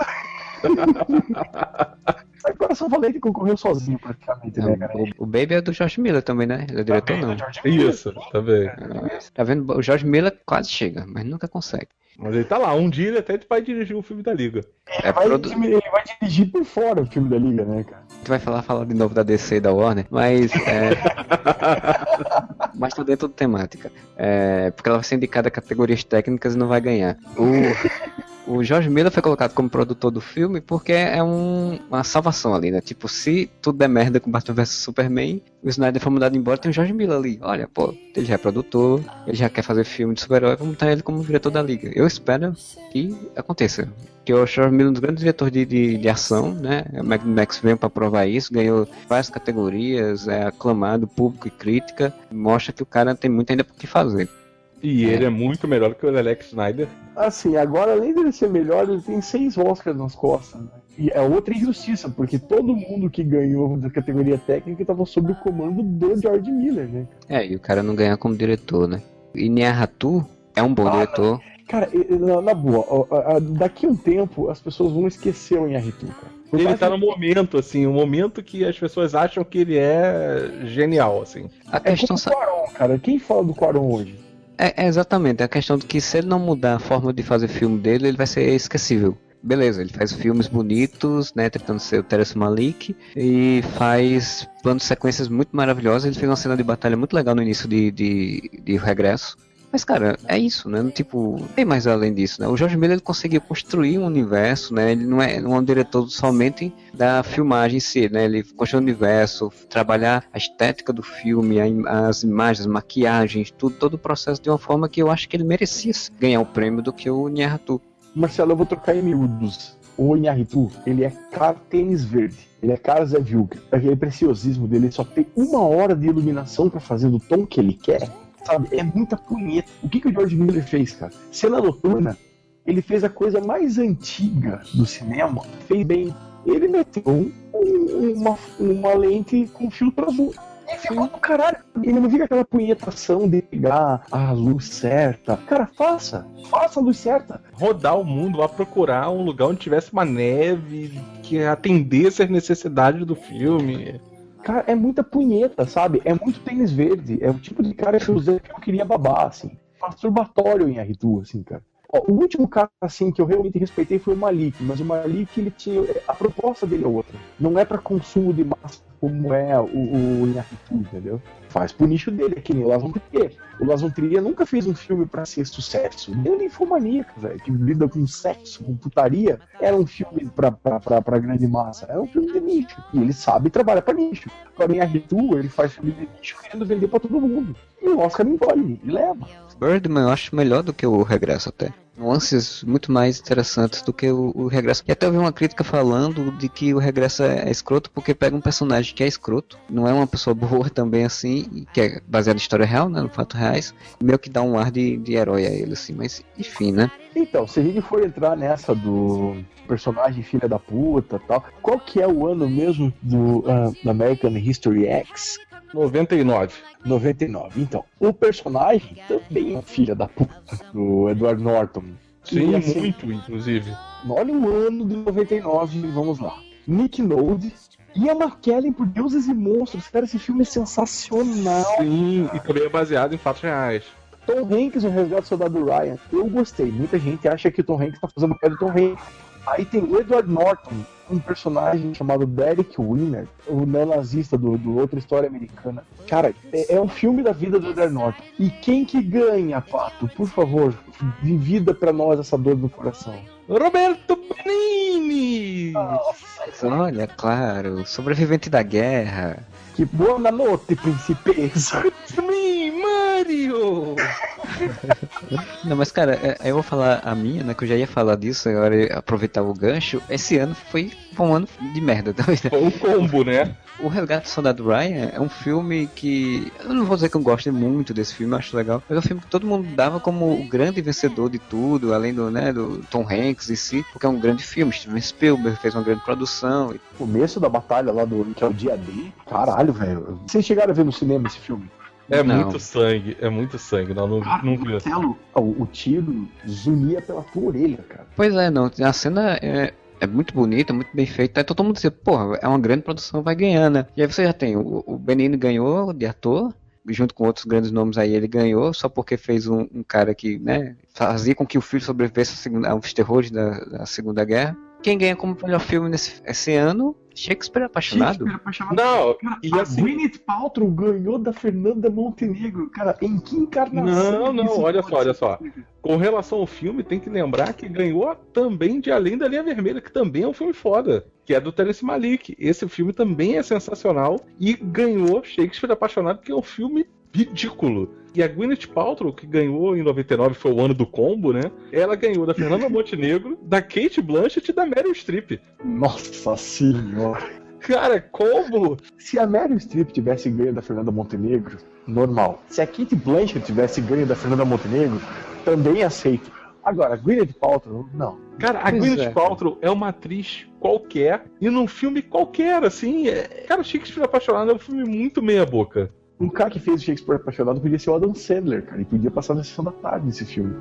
Sabe, Coração Valente concorreu sozinho praticamente, né, cara? O, o Baby é do George Miller também, né? Ele é diretor, não. Isso, tá vendo? Tá vendo? O George Miller quase chega, mas nunca consegue. Mas ele tá lá, um dia ele até vai dirigir o filme da Liga. É Vai, produ... Ele vai dirigir por fora o filme da Liga, né, cara? A gente vai falar, falar de novo da DC e da Warner, mas. É... mas tá dentro da temática. É... Porque ela vai ser indicada a categorias técnicas e não vai ganhar. O, o George Miller foi colocado como produtor do filme porque é um, uma salvação ali, né? Tipo, se tudo der merda com Batman vs Superman, o Snyder foi mandado embora, tem o George Miller ali. Olha, pô, ele já é produtor, ele já quer fazer filme de super-herói, vamos botar ele como diretor da liga. Eu espero que aconteça. Que o George Miller é um dos grandes diretores de, de, de ação, né? O Mad Max veio para provar isso, ganhou várias categorias, é aclamado, público e crítica, mostra que o cara tem muito ainda por que fazer. E ele é muito melhor que o Alex Snyder. Assim, agora além dele ser melhor, ele tem seis Oscars nas costas. Né? E é outra injustiça, porque todo mundo que ganhou da categoria técnica estava sob o comando do George Miller, né? É, e o cara não ganha como diretor, né? E Niaratu é um bom Ah, diretor. Cara, na, na boa, ó, ó, daqui a um tempo as pessoas vão esquecer o Inharitu, cara. Por Ele tá no momento, assim, o momento que as pessoas acham que ele é genial, assim. A É questão como o Quaron, cara. Quem fala do Quaron hoje? É, é exatamente, é a questão de que se ele não mudar a forma de fazer filme dele, ele vai ser esquecível. Beleza, ele faz filmes bonitos, né, tentando ser o Terence Malik, e faz planos de sequências muito maravilhosos. Ele fez uma cena de batalha muito legal no início de, de, de Regresso. Mas, cara, é isso, né? Tipo, tem mais além disso, né? O George Miller ele conseguiu construir um universo, né? Ele não é, não é um diretor somente da filmagem em si, né? Ele construiu um universo, trabalhar a estética do filme, as imagens, maquiagens, tudo, todo o processo de uma forma que eu acho que ele merecia ganhar o prêmio do que o Nyarratu. Marcelo, eu vou trocar em miúdos. O Inharitu, ele é cara tênis verde. Ele é cara Zé Vilga. Aquele preciosismo dele, ele só tem uma hora de iluminação pra fazer do tom que ele quer. Sabe? É muita punheta. O que, que o George Miller fez, cara? Cena noturna, ele fez a coisa mais antiga do cinema. Fez bem. Ele meteu um- um- uma, uma lente com filtro azul. E ficou do caralho. Ele não fica aquela punhetação de pegar a luz certa. Cara, faça. Faça a luz certa. Rodar o mundo, lá procurar um lugar onde tivesse uma neve que atendesse às necessidades do filme. Cara, é muita punheta, sabe? É muito tênis verde. É o tipo de cara que eu queria babar, assim. Masturbatório em R2, assim, cara. Ó, o último cara, assim, que eu realmente respeitei foi o Malik, mas o Malik, ele tinha. A proposta dele é outra. Não é pra consumo de massa como é o, o entendeu? Faz pro nicho dele, é que nem o Las Trier. O Las Trier nunca fez um filme pra ser sucesso. Ele é infomaníaco, velho, que lida com sexo, com putaria. Era um filme pra, pra, pra, pra grande massa. É um filme de nicho. E ele sabe trabalhar pra nicho. Agora, em R2, ele faz filme de nicho querendo vender pra todo mundo. E o Oscar engole e leva. Birdman eu acho melhor do que o Regresso até. Nuances muito mais interessantes do que o, o Regresso. E até eu vi uma crítica falando de que o Regresso é, é escroto porque pega um personagem que é escroto, não é uma pessoa boa também assim, que é baseado em história real, né, no fato reais, meio que dá um ar de, de herói a ele, assim, mas enfim, né? Então, se a gente for entrar nessa do personagem filha da puta tal, qual que é o ano mesmo do ah, American History X? 99. 99. Então, o personagem também é filha da puta do Edward Norton. Sim, assim, muito, inclusive. Olha o ano de 99, vamos lá. Nick Nolte e a McKellen por Deuses e Monstros. Cara, esse filme é sensacional. Sim, e também é baseado em fatos reais. Tom Hanks, o resgate do soldado Ryan. Eu gostei. Muita gente acha que o Tom Hanks tá fazendo o papel do Tom Hanks. Aí tem o Edward Norton, um personagem chamado Derek Winner, o neonazista do, do outra história americana. Cara, é, é um filme da vida do Edward Norton. E quem que ganha, Pato? Por favor, divida pra nós essa dor no coração. Roberto Benini! Mas olha, claro, sobrevivente da guerra. Que boa noite, princesa. Me, Mario! Não, mas cara, é- eu vou falar a minha, né? Que eu já ia falar disso, agora aproveitar o gancho. Esse ano foi, foi um ano de merda também. Foi um combo, né? O Resgate do Soldado Ryan é um filme que. Eu não vou dizer que eu gosto muito desse filme, eu acho legal. Mas é um filme que todo mundo dava como o grande vencedor de tudo, além do, né, do Tom Hanks em si, porque é um grande filme. Steven Spielberg fez uma grande produção. e- Começo da batalha lá do que é o dia D. Caralho, velho. Vocês chegaram a ver no cinema esse filme? É Não. muito sangue, é muito sangue. Não, não, não vi. O, o tiro zunia pela tua orelha, cara. Pois é, não. A cena é. É muito bonita, muito bem feita. Aí todo mundo dizia, porra, é uma grande produção, vai ganhar, né? E aí você já tem, o, o Benini ganhou de ator, junto com outros grandes nomes aí, ele ganhou, só porque fez um, um cara que, né, fazia com que o filho sobrevivesse segunda- aos terrores da, da Segunda Guerra. Quem ganha como melhor filme nesse esse ano? Shakespeare Apaixonado? Shakespeare apaixonado. Não, Cara, e a assim- Gwyneth Paltrow ganhou da Fernanda Montenegro. Cara, em que encarnação? Não, não, olha só, olha só. Com relação ao filme, tem que lembrar que ganhou também de Além da Linha Vermelha, que também é um filme foda, que é do Terence Malik. Esse filme também é sensacional e ganhou Shakespeare Apaixonado, que é um filme ridículo. E a Gwyneth Paltrow, que ganhou em 99, foi o ano do combo, né? Ela ganhou da Fernanda Montenegro, da Kate Blanchett e da Meryl Streep. Nossa senhora. Cara, combo! Se a Meryl Streep tivesse ganho da Fernanda Montenegro, normal. Se a Kate Blanchett tivesse ganho da Fernanda Montenegro, também aceito. Agora, a Gwyneth Paltrow, não. Cara, a Pois Gwyneth é. Paltrow é uma atriz qualquer e num filme qualquer, assim. É... Cara, Shakespeare Apaixonado é um filme muito meia-boca. O cara que fez o Shakespeare Apaixonado podia ser o Adam Sandler, cara. E podia passar na sessão da tarde esse filme.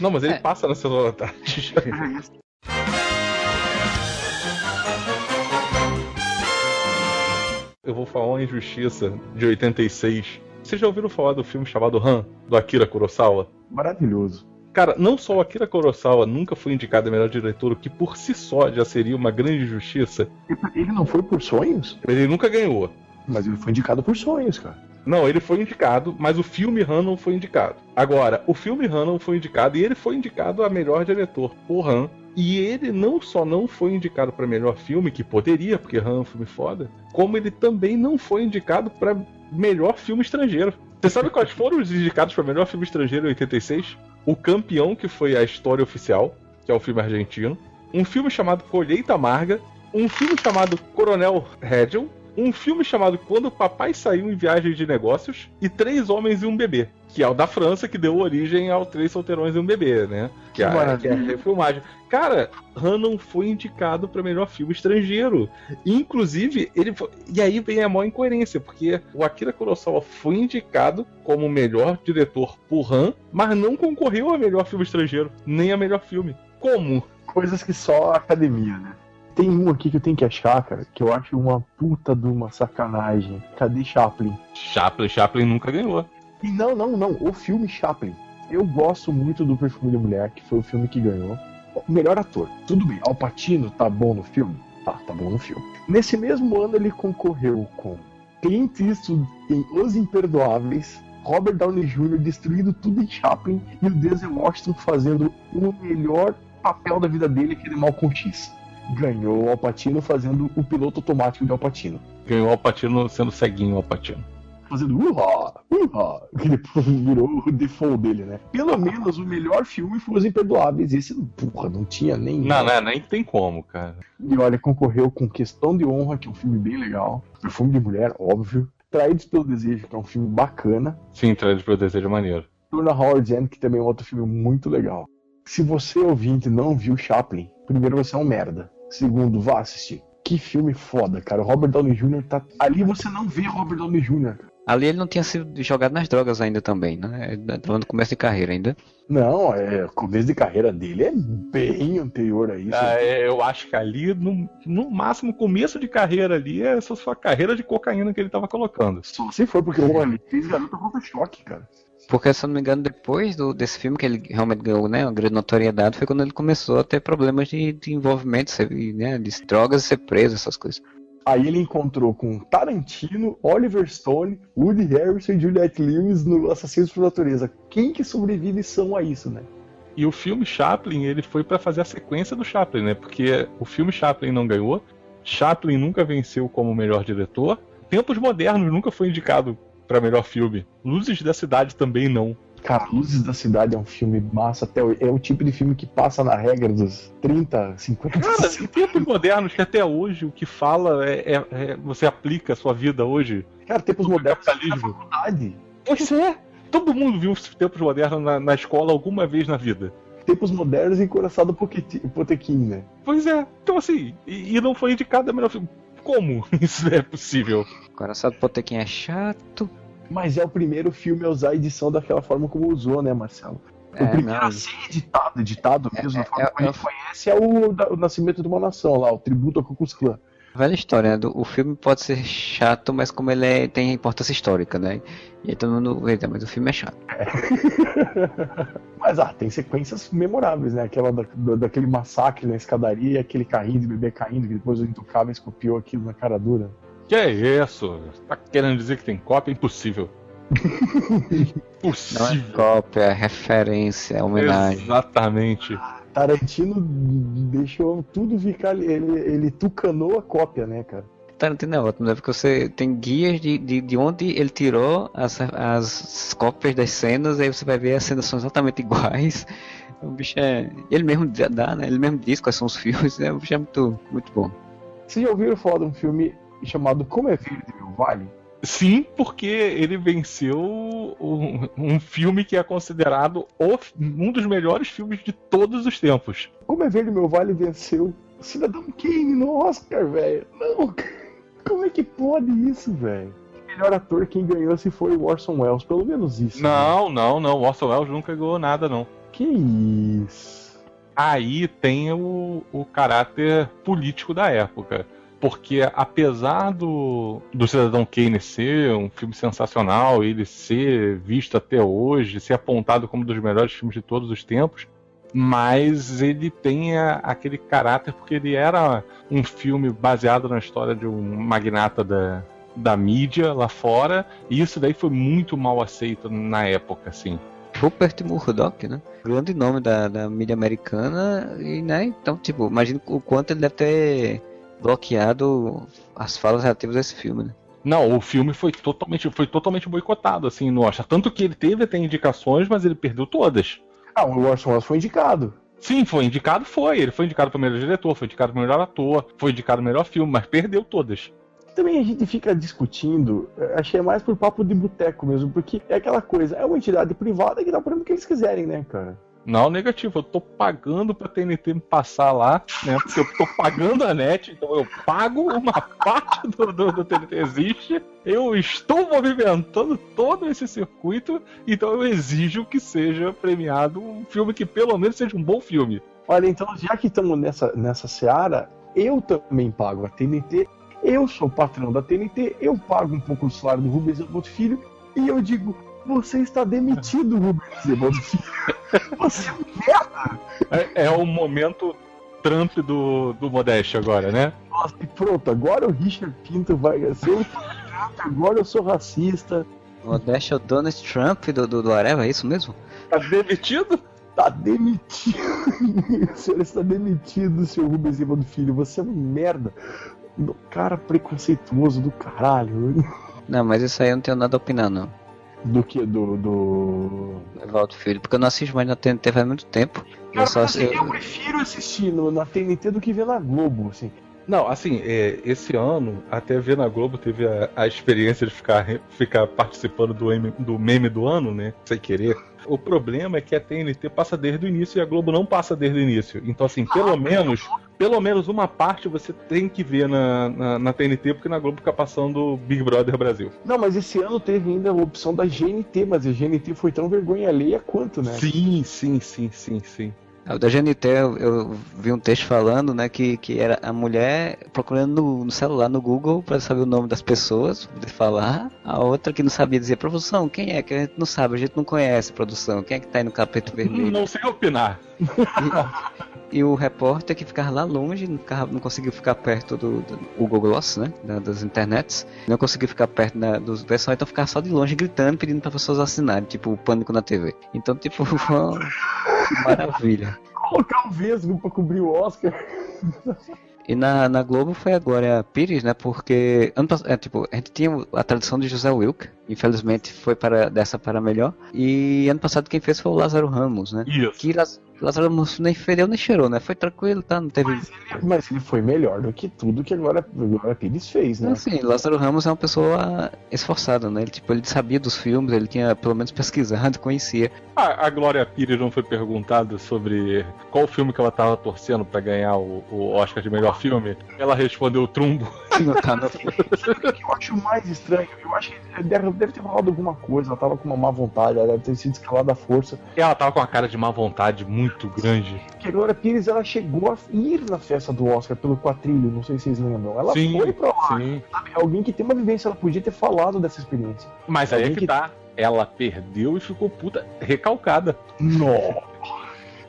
Não, mas ele É. passa na sessão da tarde. Eu vou falar uma injustiça de 86. Vocês já ouviram falar do filme chamado Han, do Akira Kurosawa? Maravilhoso. Cara, não só o Akira Kurosawa nunca foi indicado a melhor diretor, o que por si só já seria uma grande injustiça, Ele não foi por sonhos, ele nunca ganhou. mas ele foi indicado por sonhos, cara. Não, ele foi indicado, mas o filme Han não foi indicado. Agora, o filme Han não foi indicado e ele foi indicado a melhor diretor por Han. E ele não só não foi indicado para melhor filme, que poderia, porque Han é um filme foda, como ele também não foi indicado para melhor filme estrangeiro. Você sabe quais foram os indicados para melhor filme estrangeiro em 86? O Campeão, que foi a história oficial, que é o filme argentino. Um filme chamado Colheita Amarga. Um filme chamado Coronel Hedgel. Um filme chamado Quando o Papai Saiu em Viagem de Negócios. E Três Homens e um Bebê. Que é o da França, que deu origem ao Três Solteirões e um Bebê, né? Que, é, a- que é a refilmagem. Cara, Han não foi indicado para melhor filme estrangeiro. Inclusive, ele foi... E aí vem a maior incoerência, porque o Akira Kurosawa foi indicado como melhor diretor por Han, mas não concorreu a melhor filme estrangeiro, nem a melhor filme. Como? Coisas que só a academia, né? Tem um aqui que eu tenho que achar, cara, que eu acho uma puta de uma sacanagem. Cadê Chaplin? Chaplin, Chaplin nunca ganhou. E não, não, não, o filme Chaplin. Eu gosto muito do Perfume de Mulher, que foi o filme que ganhou. O melhor ator. Tudo bem, Al Pacino tá bom no filme? Tá, tá bom no filme. Nesse mesmo ano ele concorreu com Clint Eastwood em Os Imperdoáveis, Robert Downey Jr. destruindo tudo em Chaplin e o Denzel Washington fazendo o melhor papel da vida dele, aquele mal com X. Ganhou o Al Pacino fazendo o piloto automático de Al Pacino. Ganhou o Alpatino sendo ceguinho o Alpatino. fazendo uha, uha, que depois virou o default dele, né? Pelo menos o melhor filme foi Os Imperdoáveis. Esse, porra, não tinha nem. Não, não, nem tem como, cara. E olha, concorreu com Questão de Honra, que é um filme bem legal. Perfume de Mulher, óbvio. Traídos pelo Desejo, que é um filme bacana. Sim, Traz pelo Desejo é maneiro. Turna Howard End, que também é outro filme muito legal. Se você, ouvinte, não viu Chaplin, primeiro você é um merda. Segundo, vá assistir. Que filme foda, cara. O Robert Downey Jr. tá. Ali você não vê Robert Downey Jr.. Ali ele não tinha sido jogado nas drogas ainda também, né? Ele Tava no começo de carreira ainda. Não, é, o começo de carreira dele é bem anterior a isso. Ah, é, eu acho que ali, no, no máximo, começo de carreira ali, é essa sua carreira de cocaína que ele tava colocando. Só se for, porque olha, ele fez Garota Contra Choque, cara. Porque, se eu não me engano, depois do, desse filme que ele realmente ganhou né, uma grande notoriedade, foi quando ele começou a ter problemas de, de envolvimento, né, de drogas e ser preso, essas coisas. Aí ele encontrou com Tarantino, Oliver Stone, Woody Harrison e Juliette Lewis no Assassinos por Natureza. Quem que sobrevive são a isso, né? E o filme Chaplin, ele foi pra fazer a sequência do Chaplin, né? Porque o filme Chaplin não ganhou, Chaplin nunca venceu como melhor diretor, Tempos Modernos nunca foi indicado pra melhor filme, Luzes da Cidade também não. Cara, Luzes da Cidade é um filme massa, até hoje. é o tipo de filme que passa na regra dos 30, 50, Cara, 60. em tempos modernos, que até hoje o que fala é, é- é- você aplica a sua vida hoje. Cara, tempos modernos na capitalismo. faculdade. Pois é, todo mundo viu os tempos modernos na, na escola alguma vez na vida. Tempos modernos encoraçado Poqueti- Potequim, né? Pois é, então assim, e, e não foi indicado a melhor filme. Como isso é possível? Coraçado Potequim é chato. Mas é o primeiro filme a usar a edição daquela forma como usou, né, Marcelo? É, o primeiro não, a ser editado, editado mesmo, É, da forma é, como a é gente conhece, é o, da- o Nascimento de uma Nação lá, o tributo ao Ku Klux Klan. Velha história, né? Do- O filme pode ser chato, mas como ele é- tem importância histórica, né? E aí todo mundo. Eita, mas o filme é chato. Mas ah, tem sequências memoráveis, né? Aquela da- do- daquele massacre na escadaria, aquele carrinho de bebê caindo, que depois o Intocáveis copiou aquilo na cara dura. Que é isso? Tá querendo dizer que tem cópia? Impossível. Não é Impossível. cópia, é referência, é homenagem. Exatamente. Tarantino deixou tudo ficar. Ele, ele tucanou a cópia, né, cara? Tarantino é ótimo, né? Porque você tem guias de, de, de onde ele tirou as, as cópias das cenas, aí você vai ver as cenas são exatamente iguais. O bicho é. Ele mesmo dá, né? Ele mesmo diz quais são os filmes, né? O bicho é muito, muito bom. Vocês já ouviram falar de um filme chamado Como é Verde Meu Vale? Sim, porque ele venceu um, um filme que é considerado o- um dos melhores filmes de todos os tempos. Como é Verde Meu Vale venceu Cidadão Kane no Oscar, velho. Não, como é que pode isso, velho? Melhor ator quem ganhou se foi o Orson Welles, pelo menos isso. né? Não, não, não. O Orson Welles nunca ganhou nada, não. Que isso? Aí tem o, o caráter político da época. Porque apesar do, do Cidadão Kane ser um filme sensacional, ele ser visto até hoje, ser apontado como um dos melhores filmes de todos os tempos, mas ele tem aquele caráter porque ele era um filme baseado na história de um magnata da, da mídia lá fora, e isso daí foi muito mal aceito na época, assim. Rupert Murdoch, né? Grande nome da, da mídia americana, e né? Então, tipo, imagina o quanto ele deve ter bloqueado as falas relativas a esse filme, né? Não, o filme foi totalmente, foi totalmente boicotado, assim, no Oscar. Tanto que ele teve até indicações, mas ele perdeu todas. Ah, o Orson Welles foi indicado. Sim, foi indicado, foi. Ele foi indicado para melhor diretor, foi indicado para melhor ator, foi indicado melhor filme, mas perdeu todas. Também a gente fica discutindo, eh, achei mais por papo de boteco mesmo, porque é aquela coisa, é uma entidade privada que dá o que eles quiserem, né, cara? Não, negativo, eu tô pagando pra TNT me passar lá, né? Porque eu tô pagando a net, então eu pago uma parte do, do, do TNT existe, eu estou movimentando todo esse circuito, então eu exijo que seja premiado um filme que pelo menos seja um bom filme. Olha, então, já que estamos nessa, nessa seara, eu também pago a TNT, eu sou patrão da TNT, eu pago um pouco do salário do Rubens Zeboto Filho, e eu digo, você está demitido, Rubens Filho. Você é um merda! É, é o momento Trump do, do Modeste agora, né? Nossa, e pronto, agora o Richard Pinto vai ser o Trump, agora eu sou racista. Modeste é o Donald Trump do, do, do Areva, é isso mesmo? Tá demitido? Tá demitido. o senhor está demitido, seu Rubens Zeboto Filho. Você é um merda. Cara preconceituoso do caralho. Não, mas isso aí eu não tenho nada a opinar, não. Do que? Do. do... Evaldo Filho, porque eu não assisto mais na TNT faz muito tempo. Eu Cara, só mas eu, eu, prefiro assistir no- na TNT do que ver na Globo, assim. Não, assim, é, esse ano, até ver na Globo, teve a, a experiência de ficar, ficar participando do, meme- do meme do ano, né? Sem querer. O problema é que a TNT passa desde o início e a Globo não passa desde o início. Então, assim, pelo menos, pelo menos uma parte você tem que ver na, na, na TNT, porque na Globo fica passando Big Brother Brasil. Não, mas esse ano teve ainda a opção da GNT, mas a GNT foi tão vergonha alheia quanto, né? Sim, sim, sim, sim, sim. O da GNT eu, eu vi um texto falando, né, que, que era a mulher procurando no, no celular, no Google, para saber o nome das pessoas, poder falar. A outra que não sabia dizer, produção, quem é? Que a gente não sabe, a gente não conhece produção. Quem é que tá aí no capeta vermelho? Não sei opinar. E o repórter que ficava lá longe, não, ficava- não conseguiu ficar perto do, do Google Gloss, né? da- das internets. Não conseguiu ficar perto da, dos pessoal, então ficava só de longe gritando, pedindo para pessoas assinarem, tipo o pânico na TV. Então, tipo, maravilha. Colocar o Vesgo pra cobrir o Oscar. E na, na Globo foi agora a Pires, né? Porque ano é, tipo, a gente tinha a tradição de José Wilk, infelizmente foi para dessa para melhor. E ano passado quem fez foi o Lázaro Ramos, né? Isso. Que Laz- Lázaro Ramos nem fedeu nem cheirou, né? Foi tranquilo, tá? Não teve. Mas ele foi melhor do que tudo que agora, agora Pires fez, né? Assim, Lázaro Ramos é uma pessoa esforçada, né? Ele, tipo, ele sabia dos filmes, ele tinha pelo menos pesquisado, conhecia. A, a Glória Pires não foi perguntada sobre qual filme que ela tava torcendo pra ganhar o, o Oscar de melhor filme? Ela respondeu Trumbo. Não tá no... O eu acho mais estranho, eu acho que deve, deve ter rolado alguma coisa, ela tava com uma má vontade, ela deve ter sido escalada à força. E ela tava com uma cara de má vontade muito grande. A Glória Pires, ela chegou a ir na festa do Oscar pelo quadrilho, não sei se vocês lembram. Ela sim, foi pra lá, sim. sabe? Alguém que tem uma vivência, ela podia ter falado dessa experiência. Mas aí é Alguém que que- tá. Ela perdeu e ficou puta recalcada. Nossa!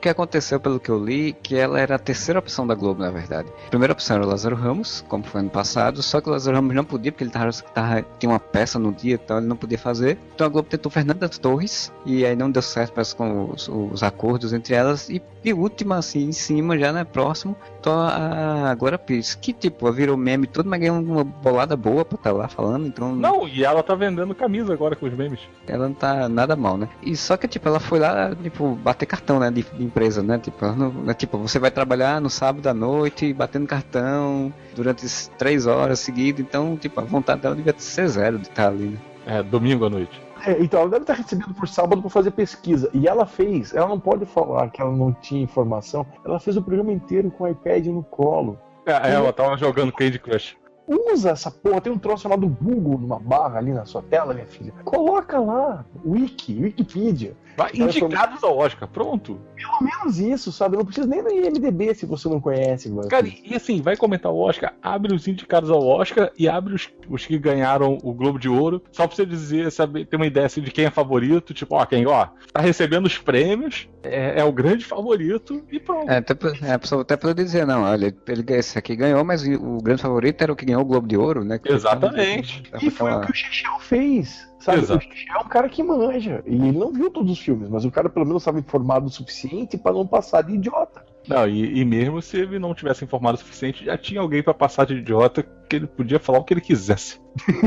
Que aconteceu, pelo que eu li, que ela era a terceira opção da Globo, na verdade. A primeira opção era o Lázaro Ramos, como foi ano passado, só que o Lázaro Ramos não podia, porque ele tava, tava- tinha uma peça no dia, então ele não podia fazer. Então a Globo tentou Fernanda Torres, e aí não deu certo com os, os acordos entre elas. E, e última, assim, em cima, já, né, próximo, tô a Glória Pires, que tipo, virou meme todo, mas ganhou uma bolada boa pra estar lá falando, então Não, e ela tá vendendo camisa agora com os memes. ela não tá nada mal, né? E só que, tipo, ela foi lá, tipo, bater cartão, né, de, de empresa, né? Tipo, não- é, tipo, você vai trabalhar no sábado à noite, batendo cartão durante três horas seguidas, então, tipo, a vontade dela devia ser zero de estar ali, né? É, domingo à noite. É, então, ela deve estar recebendo por sábado pra fazer pesquisa. E ela fez, ela não pode falar que ela não tinha informação, ela fez o programa inteiro com o iPad no colo. É, ela tava jogando Candy Crush. Usa essa porra, tem um troço chamado Google numa barra ali na sua tela, minha filha. Coloca lá, Wiki, Wikipedia. Vai, Ela indicados ao Oscar, pronto. Pelo menos isso, sabe? Não precisa nem no IMDB se você não conhece. Glória Cara, e assim, vai comentar o Oscar, abre os indicados ao Oscar e abre os, os que ganharam o Globo de Ouro, só pra você dizer, saber, ter uma ideia assim, de quem é favorito, tipo, ó, quem, ó, tá recebendo os prêmios, é, é o grande favorito e pronto. É, até, pra- é, até poderia dizer, não, olha, ele, esse aqui ganhou, mas o, grande favorito era o que ganhou o Globo de Ouro, né? Que Exatamente. E foi o que o Chechel fez. Sabe? Exato. O é um cara que manja. E ele não viu todos os filmes, mas o cara pelo menos estava informado o suficiente pra não passar de idiota. Não, e, e mesmo se ele não tivesse informado o suficiente, já tinha alguém pra passar de idiota que ele podia falar o que ele quisesse.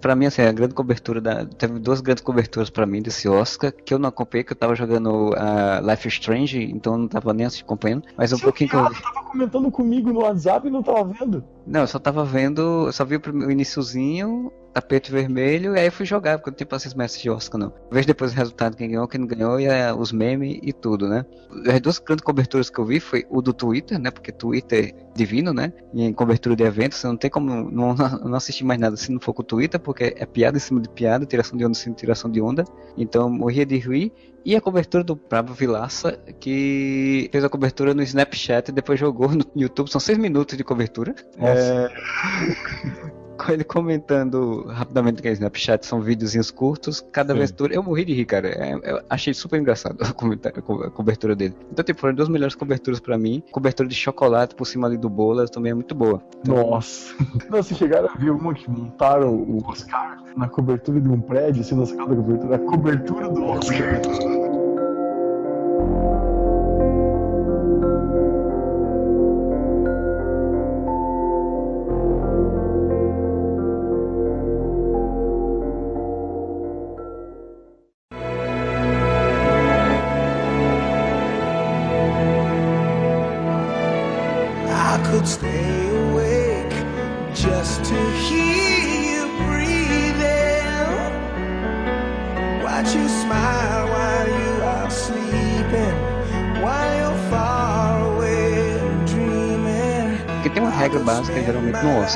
Pra mim, assim, a grande cobertura da. Teve duas grandes coberturas pra mim desse Oscar, que eu não acompanhei, que eu tava jogando a Life is Strange, então eu não tava nem assim, acompanhando. Mas um Seu pouquinho que eu. tava comentando comigo no WhatsApp e não tava vendo. Não, eu só tava vendo. Eu só vi o prime- o iniciozinho, tapete vermelho, e aí fui jogar, porque eu não tenho paciência mais de Oscar, não. Vejo depois o resultado, quem ganhou, quem não ganhou, e é, os memes e tudo, né? As duas grandes coberturas que eu vi foi o do Twitter, né? Porque Twitter é divino, né? E em cobertura de eventos, não tem como não, não assistir mais nada se não for com o Twitter, porque é piada em cima de piada, tiração de onda em cima de tiração de onda. Então eu morria de rir. E a cobertura do Bravo Vilaça, que fez a cobertura no Snapchat e depois jogou no YouTube. São seis minutos de cobertura. É, com ele comentando rapidamente que é Snapchat são videozinhos curtos, cada Sim. vez dura. Eu morri de rir, cara. É, eu achei super engraçado a, a a cobertura dele. Então, tipo, foram duas melhores coberturas pra mim. Cobertura de chocolate por cima ali do bolo também é muito boa. Nossa. Não, se chegaram a ver uma que montaram o Oscar na cobertura de um prédio, assim, na sacada da cobertura, a cobertura do Oscar.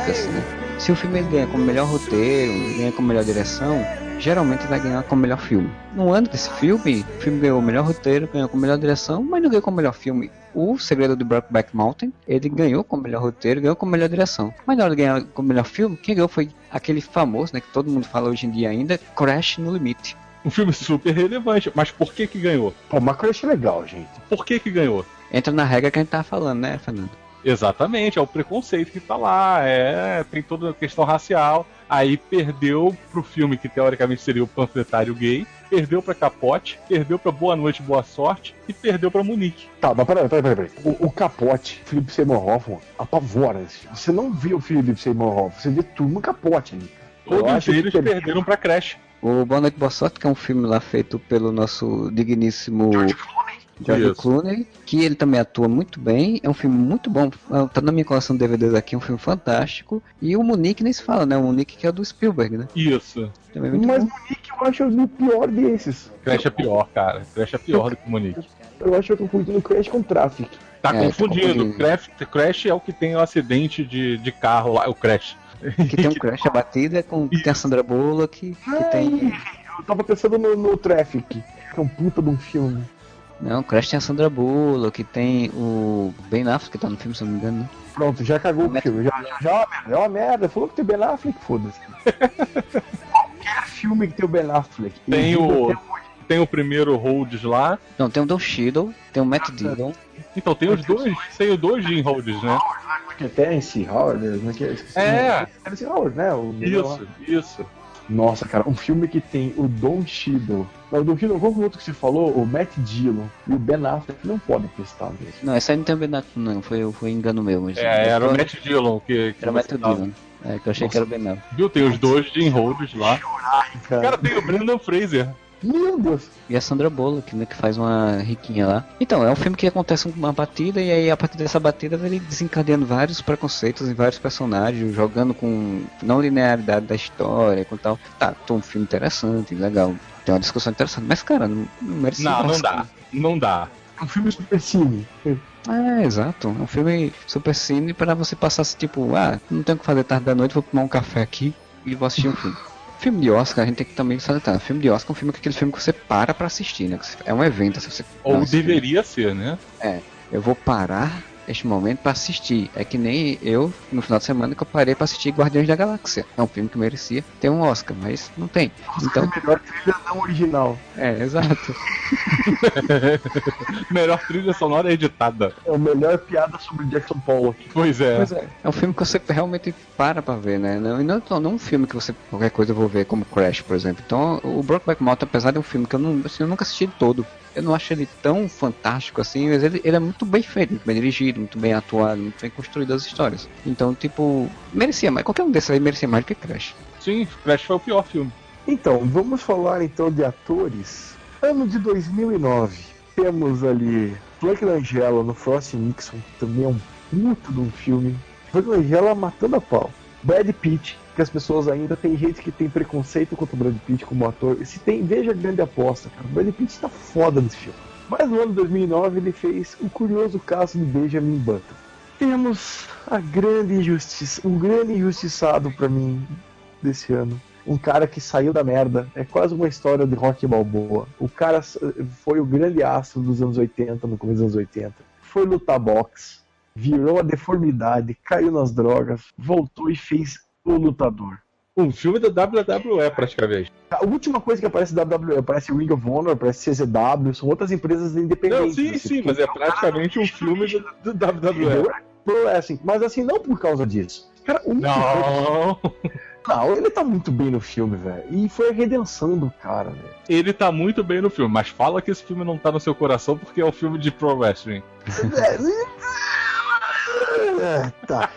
Assim, né? Se o filme ganha como melhor roteiro, ganha como melhor direção, geralmente ele vai ganhar como melhor filme. No ano desse filme, o filme ganhou o melhor roteiro, ganhou como melhor direção, mas não ganhou como melhor filme. O Segredo de Brokeback Mountain, ele ganhou como melhor roteiro, ganhou como melhor direção. Mas na hora de ganhar como melhor filme, quem ganhou foi aquele famoso, né, que todo mundo fala hoje em dia ainda, Crash no Limite. Um filme super relevante, mas por que que ganhou? Pô, mas Crush é legal, gente. Por que que ganhou? Entra na regra que a gente tava falando, né, Fernando? Exatamente, é o preconceito que tá lá, é, tem toda a questão racial. Aí perdeu pro filme que teoricamente seria o panfletário gay, perdeu pra Capote, perdeu pra Boa Noite, Boa Sorte e perdeu pra Munique. Tá, mas peraí, peraí, peraí. O, o capote, Philip Seymour Hoffman, apavora. Você não vê o Philip Seymour Hoffman, você vê tudo no capote ali. Todos que eles perdeu. perderam pra Crash. O Boa Noite, Boa Sorte, que é um filme lá feito pelo nosso digníssimo George Isso. Clooney, que ele também atua muito bem, é um filme muito bom, tá na minha coleção de DVDs aqui, é um filme fantástico, e o Munique nem se fala, né, o Munique que é do Spielberg, né, Isso. também é muito Mas bom. Monique eu acho o pior desses. Crash é pior, cara. Crash é pior do que Munique. Eu acho que eu tô confundindo Crash com Traffic. Tá É. Crash, Crash é o que tem o acidente de, de carro lá, o Crash. Que tem um Crash a batida, com, que tem a Sandra Bullock, que tem. Eu tava pensando no, no Traffic, que é um puta de um filme. Não, o Crash tem a Sandra Bullock, tem o Ben Affleck que tá no filme, se eu não me engano. né? Pronto, já cagou o Met- filme. Já, já, já é uma merda. É uma merda. Falou que tem Ben Affleck, foda-se. Qualquer filme que tem o Ben Affleck. Tem o, tem o primeiro Rhodes lá. Não, tem o Don Cheadle, tem o Matt Dillon. Então tem os dois, tem os dois Jim Rhodes, né? que é Terence Howard, né? Que, esqueci o É. Terence Howard, né? O. Isso, isso. Nossa, cara, um filme que tem o Don Cheadle. Não, o Don Cheadle, qual o outro que você falou? O Matt Dillon e o Ben Affleck não podem prestar mesmo. Não, essa aí não tem o Ben Affleck, não, foi, foi engano meu. Mas É, era o Matt Dillon que, que Era o Matt Dillon. É, que eu achei que era o Ben Affleck. Viu? Tem os dois Jim Rhodes lá. Cara, Cara, tem o Brendan Fraser. Meu Deus. E a Sandra Bullock, né, que faz uma riquinha lá. Então, é um filme que acontece uma batida e aí a partir dessa batida ele desencadeando vários preconceitos em vários personagens, jogando com não linearidade da história, com tal. Tá, tô um filme interessante, legal. Tem uma discussão interessante, mas cara, não, não merece Não, não dá. Não dá. É um filme super cine. É, exato. É um filme super cine pra você passar assim, tipo, ah, não tenho o que fazer tarde da noite, vou tomar um café aqui e vou assistir um filme. Filme de Oscar, a gente tem que também salientar. Filme de Oscar é um filme que é aquele filme que você para pra assistir, né? É um evento. assim, você, Ou esse filme- deveria ser, né? eu vou parar este momento pra assistir. É que nem eu, no final de semana, que eu parei pra assistir Guardiões da Galáxia. É um filme que merecia ter um Oscar, mas não tem. Então, é a melhor trilha não original. é, exato. Melhor trilha sonora editada. É a melhor piada sobre Jackson Pollock. Pois é. Pois é. É um filme que você realmente para pra ver, né? Não, e não, não um filme que você, qualquer coisa eu vou ver, como Crash, por exemplo. Então, o Brokeback Mountain, apesar de um filme que eu, não, assim, eu nunca assisti todo, eu não acho ele tão fantástico assim, mas ele, ele é muito bem feito, muito bem dirigido, muito bem atuado, muito bem construído as histórias. Então, tipo, merecia mais, qualquer um desses aí merecia mais do que Crash. Sim, Crash foi o pior filme. Então, vamos falar então de atores. Ano de 2009. Temos ali Frank Langella no Frost Nixon, que também é um puto de um filme. Frank Langella matando a pau. Brad Pitt, que as pessoas ainda tem gente que tem preconceito contra o Brad Pitt como ator. Se tem, veja a grande aposta, cara. O Brad Pitt tá foda nesse filme. Mas no ano de 2009 ele fez o curioso caso de Benjamin Button. Temos a grande injustiça, um grande injustiçado pra mim desse ano. Um cara que saiu da merda. É quase uma história de Rock Balboa. O cara foi o grande astro dos anos 80, no começo dos anos 80. Foi lutar boxe, virou a deformidade, caiu nas drogas, voltou e fez o lutador. Um filme da WWE, praticamente. A última coisa que aparece da WWE, aparece Ring of Honor, aparece CZW, são outras empresas Não, independentes. sim, assim, sim, mas é praticamente um filme do, do WWE. Pro wrestling. Mas assim, não por causa disso. Cara, o Não, Não, ele tá muito bem no filme, velho. E foi a redenção do cara, velho. ele tá muito bem no filme, mas fala que esse filme não tá no seu coração porque é um filme de pro wrestling. É, tá.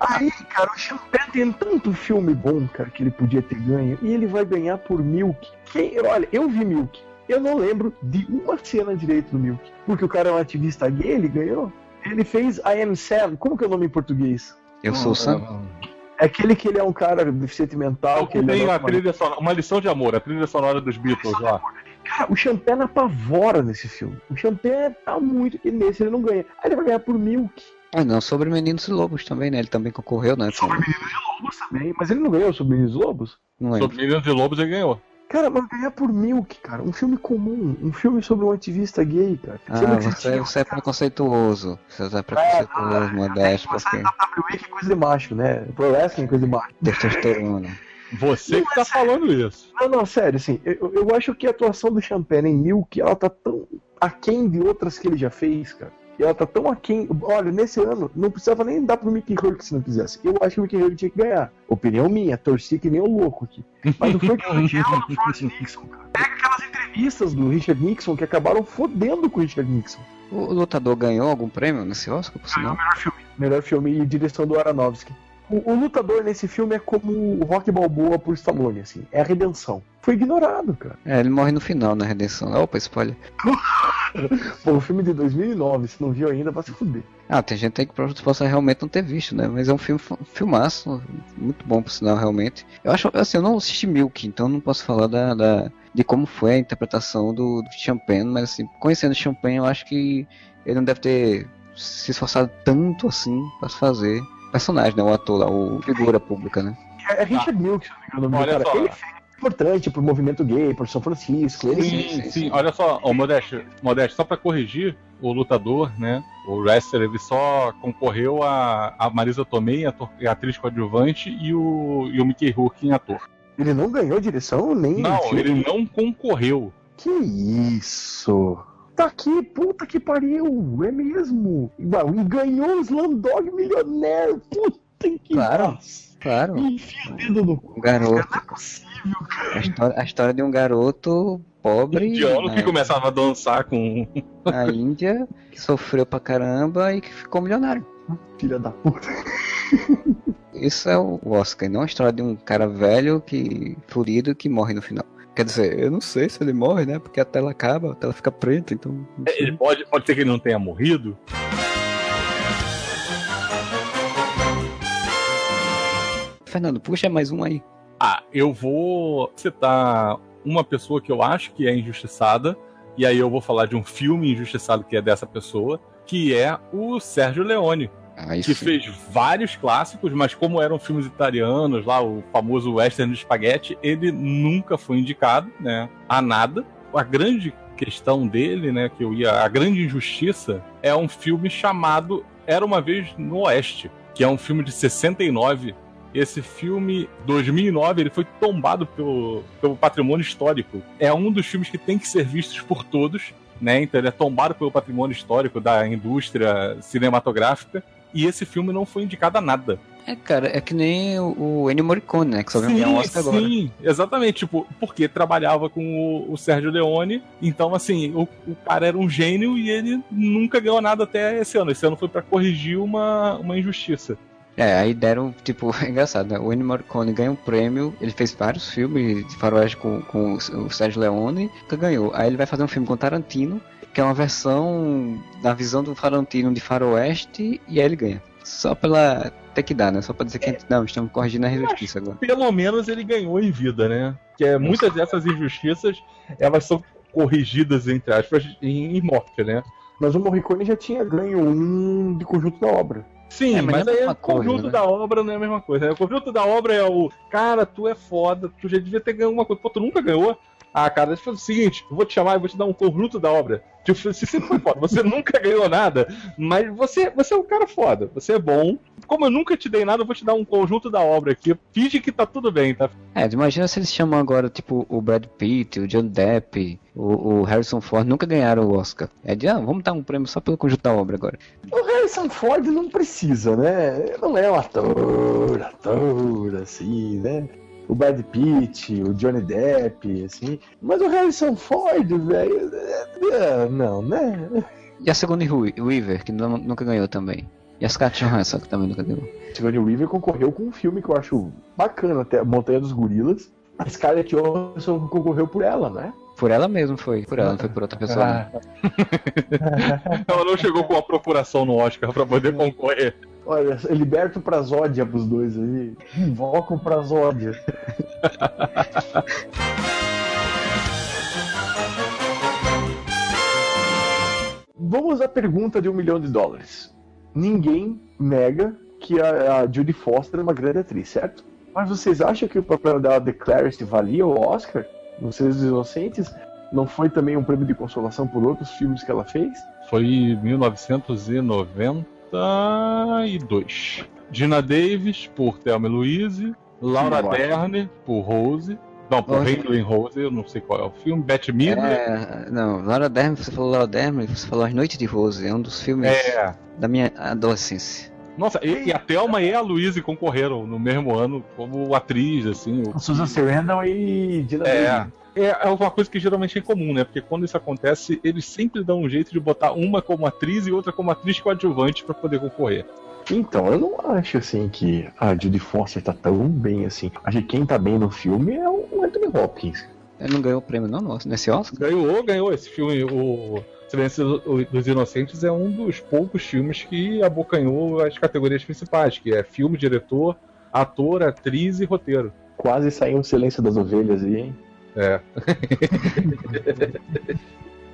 Aí, cara, o Champagne tem tanto filme bom, cara, que ele podia ter ganho. E ele vai ganhar por Milk. Quem, olha, eu vi Milk. Eu não lembro de uma cena direito do Milk. Porque o cara é um ativista gay, ele ganhou. Ele fez I Am Sam. Como que é o nome em português? Eu sou o Sam. É aquele que ele é um cara deficiente mental. É que ele tem é a trilha sonora, uma lição de amor, a trilha sonora dos Beatles lá. Cara, o Champagne apavora nesse filme. O Champagne tá muito. E nesse ele não ganha. Aí ele vai ganhar por Milk. Ah, não, sobre Meninos e Lobos também, né? Ele também concorreu, né? Sobre Meninos e Lobos também. Mas ele não ganhou sobre Meninos e Lobos? Não lembro. Sobre Meninos e Lobos ele ganhou. Cara, mas ganhar por Milk, cara. Um filme comum. Um filme sobre um ativista gay, cara. Ah, você, você é preconceituoso. Você é preconceituoso, modesto, porque WWE que é coisa de macho, né? Pro wrestling é coisa de macho. testosterona. Você que tá falando isso. Não, não, sério, assim, eu, eu acho que a atuação do Champagne em Milk, ela tá tão aquém de outras que ele já fez, cara. E ela tá tão aquém. Olha, nesse ano, não precisava nem dar pro Mickey Rourke se não quisesse. Eu acho que o Mickey Rourke tinha que ganhar. Opinião minha, torci que nem o louco aqui. Mas o no Forrest Nixon, cara. Pega aquelas entrevistas do Richard Nixon que acabaram fodendo com o Richard Nixon. O lutador ganhou algum prêmio nesse Oscar, por sinal? Melhor filme. Melhor filme e direção do Aronofsky. O, o lutador nesse filme é como o Rock Balboa por Stallone, assim. É a redenção. Foi ignorado, cara. É, ele morre no final, na redenção. Opa, spoiler. Pô, o filme de 2009, se não viu ainda, vai se fuder. Ah, tem gente aí que provavelmente possa realmente não ter visto, né? Mas é um filme um filmaço, muito bom por sinal, realmente. Eu acho, assim, eu não assisti Milk, então não posso falar da, da- de como foi a interpretação do, do Champagne, mas assim, conhecendo o Champagne, eu acho que ele não deve ter se esforçado tanto assim pra fazer personagem, né? O ator lá, o figura pública, né? É, é Richard Milk, se não me engano, Olha cara. só. Ele fez importante pro movimento gay, pro São Francisco. Ele Sim, sim, sim, sim. Olha só, ô, Modeste, Modeste, só pra corrigir, o lutador, né? O wrestler, ele só concorreu a, a Marisa Tomei, ator- a atriz coadjuvante, e o, e o Mickey Rourke em ator. Ele não ganhou direção nem. Não, filme. ele não concorreu. Que isso? Tá aqui, puta que pariu, é mesmo. E ganhou o Slumdog Milionário, puta que Claro. nossa. Claro, Enfia o dedo no cu. garoto. Não é possível, cara. A história, a história de um garoto pobre que né, começava a dançar com. na Índia, que sofreu pra caramba e que ficou milionário. Filha da puta. Isso é o Oscar, não a história de um cara velho que furido que morre no final. Quer dizer, eu não sei se ele morre, né? Porque a tela acaba, a tela fica preta, então. sei. Ele pode, pode ser que ele não tenha morrido. Fernando, puxa mais um aí. Ah, eu vou citar uma pessoa que eu acho que é injustiçada, e aí eu vou falar de um filme injustiçado que é dessa pessoa, que é o Sérgio Leone, que fez vários clássicos, mas como eram filmes italianos, lá o famoso western espaguete, ele nunca foi indicado, né, a nada. A grande questão dele, né, que eu ia, a grande injustiça é um filme chamado Era uma vez no Oeste, que é um filme de 69 esse filme, 2009, ele foi tombado pelo, pelo patrimônio histórico. É um dos filmes que tem que ser vistos por todos, né? Então ele é tombado pelo patrimônio histórico da indústria cinematográfica. E esse filme não foi indicado a nada. É, cara, é que nem o, o Ennio Morricone, né? Que só ganhar um Oscar agora. sim, exatamente. Tipo, porque trabalhava com o, o Sérgio Leone. Então, assim, o, o cara era um gênio e ele nunca ganhou nada até esse ano. Esse ano foi pra corrigir uma, uma injustiça. É, aí deram, tipo, é engraçado, né? O Ennio Morricone ganhou um prêmio, ele fez vários filmes de faroeste com, com o Sérgio Leone, nunca ganhou. Aí ele vai fazer um filme com Tarantino, que é uma versão da visão do Tarantino de faroeste, e aí ele ganha. Só pela... Tem que dar, né? Só pra dizer que, gente- não, estamos corrigindo a injustiça agora. pelo menos ele ganhou em vida, né? Que é, muitas dessas injustiças, elas são corrigidas, entre aspas, em, em morte, né? Mas o Morricone já tinha ganho um de conjunto da obra. Sim, É, mas mas, é aí o conjunto coisa, né? da obra não é a mesma coisa. né? O conjunto da obra é o cara, tu é foda, tu já devia ter ganho alguma coisa. Pô, tu nunca ganhou. Ah, cara, deixa eu fazer o seguinte, eu vou te chamar e vou te dar um conjunto da obra. Tipo, você sempre foi foda, você nunca ganhou nada, mas você, você é um cara foda, você é bom. Como eu nunca te dei nada, eu vou te dar um conjunto da obra aqui. Finge que tá tudo bem, tá? É, imagina se eles chamam agora, tipo, o Brad Pitt, o John Depp, o, o Harrison Ford, nunca ganharam o Oscar. É de, ah, vamos dar um prêmio só pelo conjunto da obra agora. O Harrison Ford não precisa, né? Não é um ator, ator, assim, né? O Brad Pitt, o Johnny Depp, assim. Mas o Harrison Ford, velho. é- é- Não, né? E a Sigourney Weaver, que nu- nunca ganhou também. E a Scarlett Johansson, que também nunca ganhou. Sigourney Weaver concorreu com um filme que eu acho bacana, até Montanha dos Gorilas. A Scarlett Johansson concorreu por ela, né? Por ela mesmo foi, por ela, não foi por outra pessoa. Ah. Ela não chegou com a procuração no Oscar pra poder concorrer. Olha, liberta o Prazódia pros dois aí. Invoca o Prazódia. Vamos à pergunta de um milhão de dólares. Ninguém nega que a, a Judy Foster é uma grande atriz, certo? Mas vocês acham que o papel dela de Clarice valia o Oscar? Vocês inocentes? Não foi também um prêmio de consolação por outros filmes que ela fez? Foi em 1990 Tá, 92. Gina Davis por Thelma Louise, Laura Sim, Dern por Rose. Não, por Raylan Rose, eu não sei qual é o filme. Beth Miller. É, não, Laura Dern, você falou Laura Dern, você falou As Noites de Rose, é um dos filmes é. da minha adolescência. Nossa, e, e a Thelma e a Louise concorreram no mesmo ano como atriz, assim. o- Susan Sarandon e Dina É. É, é uma coisa que geralmente é comum, né? Porque quando isso acontece, eles sempre dão um jeito de botar uma como atriz e outra como atriz coadjuvante pra poder concorrer. Então, eu não acho assim que a Judy Foster tá tão bem assim. Acho que quem tá bem no filme é o Anthony Hopkins. Ele não ganhou o prêmio não, nossa, nesse Oscar? Ganhou, ganhou esse filme, o Silêncio dos Inocentes é um dos poucos filmes que abocanhou as categorias principais, que é filme, diretor, ator, atriz e roteiro. Quase saiu um silêncio das ovelhas aí, hein? É.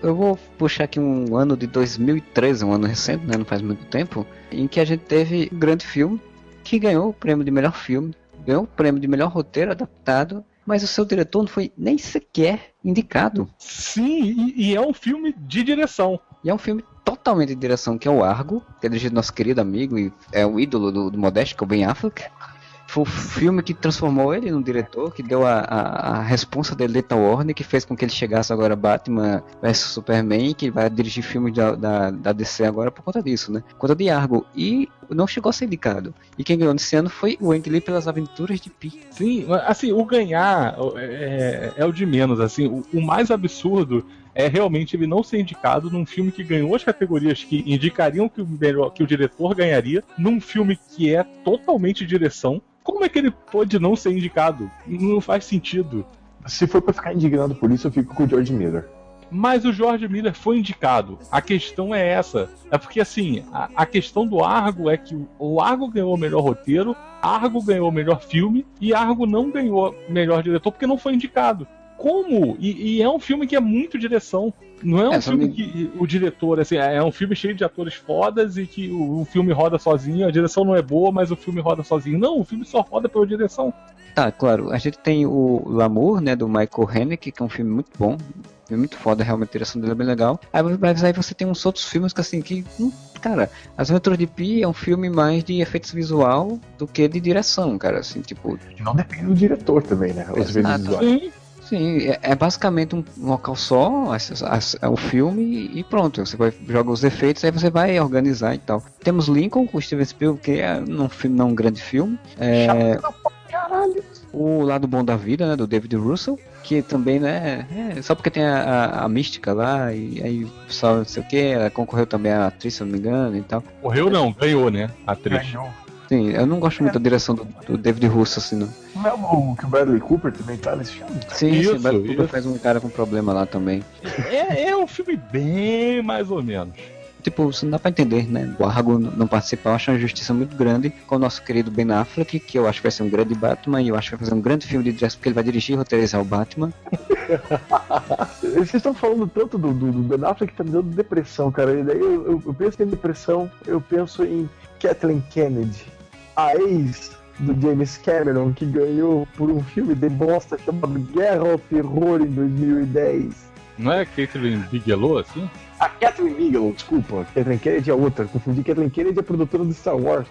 eu vou puxar aqui um ano de 2013, um ano recente, né? Não faz muito tempo, em que a gente teve um grande filme que ganhou o prêmio de melhor filme, ganhou o prêmio de melhor roteiro adaptado, mas o seu diretor não foi nem sequer indicado. Sim, e, e é um filme de direção. E é um filme totalmente de direção, que é o Argo, que é dirigido do nosso querido amigo e é o ídolo do, do Modesto, que é o Ben Affleck. Foi o filme que transformou ele num diretor, que deu a, a, a responsa dele da Warner, que fez com que ele chegasse agora Batman vs Superman, que vai dirigir filmes da, da, da, DC agora por conta disso, né? Por conta de Argo. E não chegou a ser indicado. E quem ganhou nesse ano foi o Ang Lee pelas aventuras de Pi. Sim, assim, o ganhar é, é o de menos, assim, o, o mais absurdo é realmente ele não ser indicado num filme que ganhou as categorias que indicariam que o, melhor, que o diretor ganharia, num filme que é totalmente direção. Como é que ele pode não ser indicado? Não faz sentido. Se for pra ficar indignado por isso, eu fico com o George Miller. Mas o George Miller foi indicado. A questão é essa. É porque, assim, a, a questão do Argo é que o Argo ganhou o melhor roteiro, Argo ganhou o melhor filme e Argo não ganhou o melhor diretor porque não foi indicado como? E, e, é um filme que é muito direção. Não é um é, filme que o diretor, assim, é um filme cheio de atores fodas e que o, o, filme roda sozinho, a direção não é boa, mas o filme roda sozinho. Não, o filme só roda pela direção. Tá, claro. A gente tem o L'amour, né, do Michael Haneke, que é um filme muito bom. É muito foda, realmente, a direção dele é bem legal. Aí, mas aí você tem uns outros filmes que, assim, que. Hum, cara, As Aventuras de Pi é um filme mais de efeitos visual do que de direção, cara. Assim, tipo. Não depende do diretor também, né? Os efeitos visuais. Sim. Sim, é, é basicamente um local só, é o filme e pronto. Você vai joga os efeitos, aí você vai organizar e tal. Temos Lincoln com o Steven Spielberg, que é um filme, não um grande filme. É, Caralho. O Lado Bom da Vida, né, do David Russell, que também, né, é, só porque tem a, a, a, mística lá, e aí só não sei o que, ela concorreu também a atriz, se não me engano e tal. Correu não, ganhou, né, a atriz. Ganhou. Sim, eu não gosto muito da direção do, do David Russo, assim, não. Não é o que o Bradley Cooper também tá nesse filme? Sim, isso, sim, o Bradley Cooper faz um cara com problema lá também. É, é um filme bem mais ou menos. Tipo, você não dá pra entender, né? O Argo não participar, eu acho uma justiça muito grande com o nosso querido Ben Affleck, que eu acho que vai ser um grande Batman, e eu acho que vai fazer um grande filme de dress, porque ele vai dirigir e roteirizar o Batman. Vocês estão falando tanto do, do, do, Ben Affleck que tá me dando depressão, cara. E daí eu, eu, eu penso em depressão, eu penso em Kathleen Kennedy a ex do James Cameron, que ganhou por um filme de bosta chamado Guerra ao Terror em 2010. Não é Catherine Bigelow, assim? A Catherine Bigelow, desculpa. Catherine Kennedy é outra. Confundi. Catherine Kennedy é produtora do Star Wars.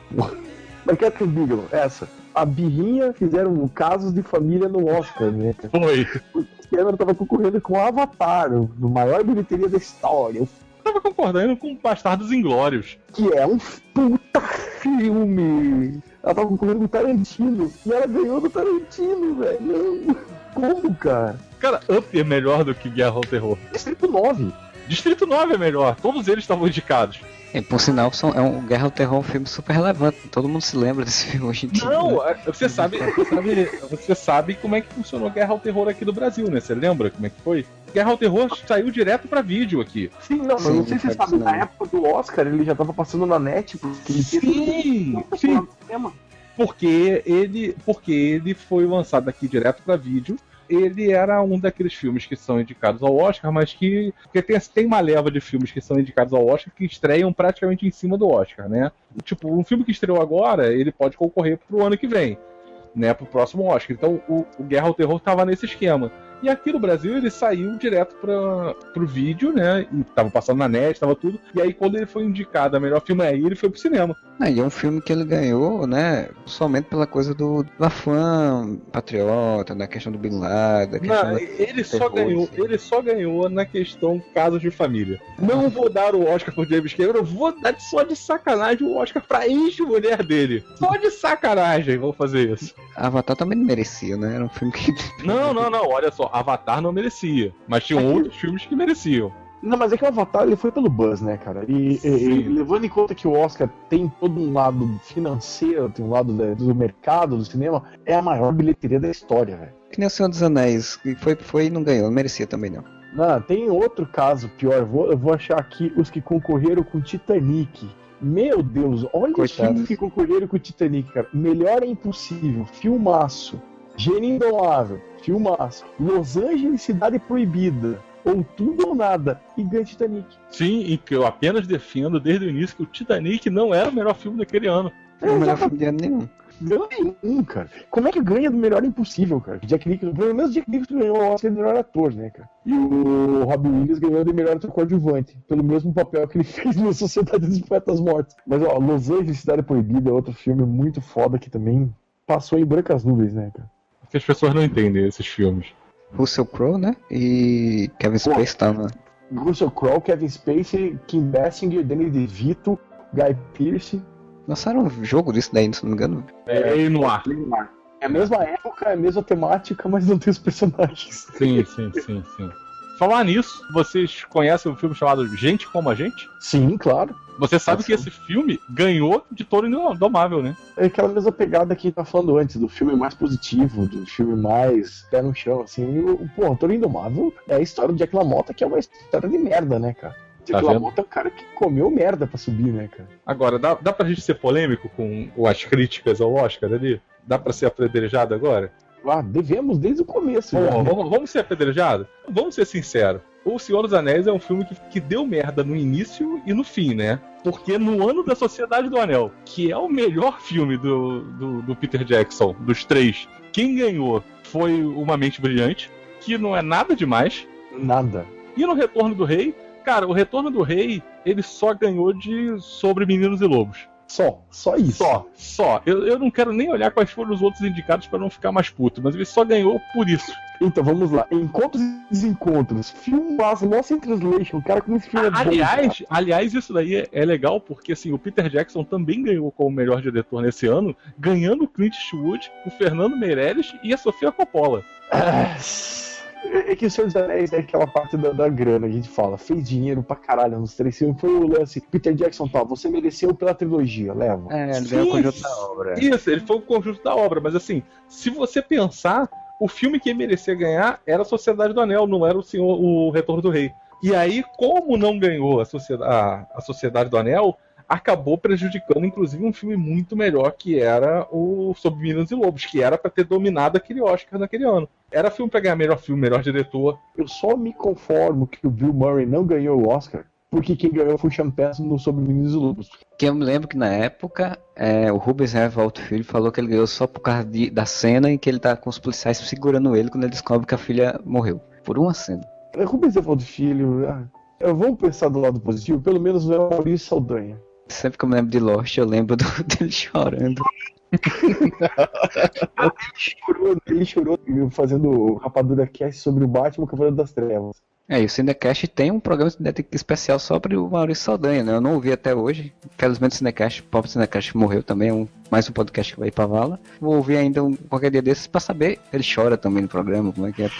Mas Catherine Bigelow, essa. A birrinha fizeram casos de família no Oscar, né? Foi. O Cameron tava concorrendo com Avatar, o maior bilheteria da história. Tava concordando com Bastardos Inglórios. Que é um puta filme. Ela tava concorrendo com Tarantino. E ela ganhou do Tarantino, velho. Como, cara? Cara, Up é melhor do que Guerra ao Terror. Distrito 9. Distrito 9 é melhor. Todos eles estavam indicados. É, por sinal, são, é um Guerra ao Terror um filme super relevante. Todo mundo se lembra desse filme hoje em dia. Não, né? É, você sabe, você sabe, você sabe como é que funcionou Guerra ao Terror aqui no Brasil, né? Você lembra como é que foi? Guerra ao Terror saiu direto pra vídeo aqui. Sim, não, sim, não sei se você sabe, na época do Oscar ele já tava passando na net. Porque ele sim, sim. Porque ele, porque ele foi lançado aqui direto pra vídeo ele era um daqueles filmes que são indicados ao Oscar, mas que. Porque tem, tem uma leva de filmes que são indicados ao Oscar que estreiam praticamente em cima do Oscar, né? Tipo, um filme que estreou agora, ele pode concorrer pro ano que vem, né? Pro próximo Oscar. Então o, o Guerra ao Terror tava nesse esquema. E aqui no Brasil ele saiu direto para pro vídeo, né? E tava passando na net, tava tudo. E aí quando ele foi indicado a melhor filme aí, ele foi pro cinema. Ah, e é um filme que ele ganhou, né? Somente pela coisa do fã patriota, na questão do Bin Laden. Não, ele só ganhou, assim. ele só ganhou na questão casos de família. Não vou dar o Oscar pro James Cameron, vou dar só de sacanagem o Oscar pra ex-mulher dele. Só de sacanagem vou fazer isso. Avatar também não merecia, né? Era um filme que. Não, não, não, olha só. Avatar não merecia. Mas tinham outros filmes que mereciam. Não, mas é que o Avatar ele foi pelo buzz, né, cara? E, e, e, levando em conta que o Oscar tem todo um lado financeiro, tem um lado do mercado do cinema, é a maior bilheteria da história, velho. Que nem o Senhor dos Anéis, que foi, foi e não ganhou, não merecia também não. Não, tem outro caso pior, eu vou, eu vou achar aqui os que concorreram com Titanic. Meu Deus, olha Coitado. os filmes que concorreram com Titanic, cara. Melhor é impossível, filmaço Gênio Indomável, filmaço. Los Angeles, Cidade Proibida. Ou tudo ou nada. E ganha Titanic. Sim, e que eu apenas defendo desde o início que o Titanic não era o melhor filme daquele ano. Não é o melhor filme de ano nenhum. Ganhou nenhum, cara. Como é que ganha do melhor impossível, cara? Jack Nicholson, pelo menos Jack Nicholson ganhou o Oscar de melhor ator, né, cara? E o Robbie Williams ganhou de melhor ator coadjuvante, pelo mesmo papel que ele fez na Sociedade dos Poetas Mortos. Mas, ó, Los Angeles, Cidade Proibida é outro filme muito foda que também passou em brancas nuvens, né, cara? Porque as pessoas não entendem esses filmes. Russell Crowe, né? E Kevin Spacey tava. Russell Crowe, Kevin Spacey, Kim Basinger, Danny DeVito, Guy Pearce. Lançaram um jogo disso daí, se não me engano. É, e no ar. É a mesma época, é a mesma temática, mas não tem os personagens. Sim, sim, sim, sim. Falar nisso, vocês conhecem um filme chamado Gente Como a Gente? Sim, claro. Você sabe que esse filme ganhou de Toro Indomável, né? É aquela mesma pegada que a gente tá falando antes, do filme mais positivo, do filme mais pé no chão, assim. E o, pô, Toro Indomável é a história do Jack LaMotta, que é uma história de merda, né, cara? Jack Tá? LaMotta é o cara que comeu merda pra subir, né, cara? Agora, dá, dá pra gente ser polêmico com as críticas ao Oscar ali? Dá pra ser apedrejado agora? Ah, devemos desde o começo. Bom, vamos, vamos ser apedrejados? Vamos ser sinceros. O Senhor dos Anéis é um filme que, que deu merda no início e no fim, né? Porque no ano da Sociedade do Anel, que é o melhor filme do, do, do Peter Jackson, dos três, quem ganhou foi Uma Mente Brilhante, que não é nada demais. Nada. E no Retorno do Rei, cara, o Retorno do Rei, ele só ganhou de Sobre Meninos e Lobos. Só, só isso. Só, só. Eu, eu não quero nem olhar quais foram os outros indicados pra não ficar mais puto, mas ele só ganhou por isso. Então vamos lá. Encontros e desencontros. Filmaço, Lost in Translation. O cara como esse filme é bom. Aliás, aliás, isso daí é, é legal porque assim, o Peter Jackson também ganhou como melhor diretor nesse ano, ganhando o Clint Eastwood, o Fernando Meirelles e a Sofia Coppola. Ah, É que o Senhor dos Anéis é aquela parte da, da grana, a gente fala, fez dinheiro pra caralho nos três filmes. Foi o lance, Peter Jackson, tá, você mereceu pela trilogia, leva. É, ele Sim. ganhou o conjunto da obra. Isso, ele foi o conjunto da obra, mas assim, se você pensar, o filme que merecia ganhar era a Sociedade do Anel, não era o Senhor, o Retorno do Rei. E aí, como não ganhou a Sociedade, a, a Sociedade do Anel, acabou prejudicando, inclusive, um filme muito melhor que era o Sobre Meninos e Lobos, que era pra ter dominado aquele Oscar naquele ano. Era filme pra ganhar melhor filme, melhor diretor. Eu só me conformo que o Bill Murray não ganhou o Oscar, porque quem ganhou foi o Penn no Sobre Meninos e Lobos. Que eu me lembro que na época é, o Rubens Revolto Filho falou que ele ganhou só por causa de- da cena em que ele tá com os policiais segurando ele quando ele descobre que a filha morreu. Por uma cena. É Rubens Evaldo Filho, ah, eu- vamos pensar do lado positivo, pelo menos não é o Maurício Saldanha. Sempre que eu me lembro de Lost, eu lembro do- dele chorando. Chorou, ele chorou fazendo rapadura cast sobre o Batman Cavaleiro das Trevas. É, e o Cinecast tem um programa especial sobre o Maurício Saldanha, né? Eu não ouvi até hoje. Infelizmente o Cinecast, o próprio Cinecast morreu também, é um, mais um podcast que vai ir pra vala. Vou ouvir ainda um, qualquer dia desses pra saber. Ele chora também no programa, como é que é.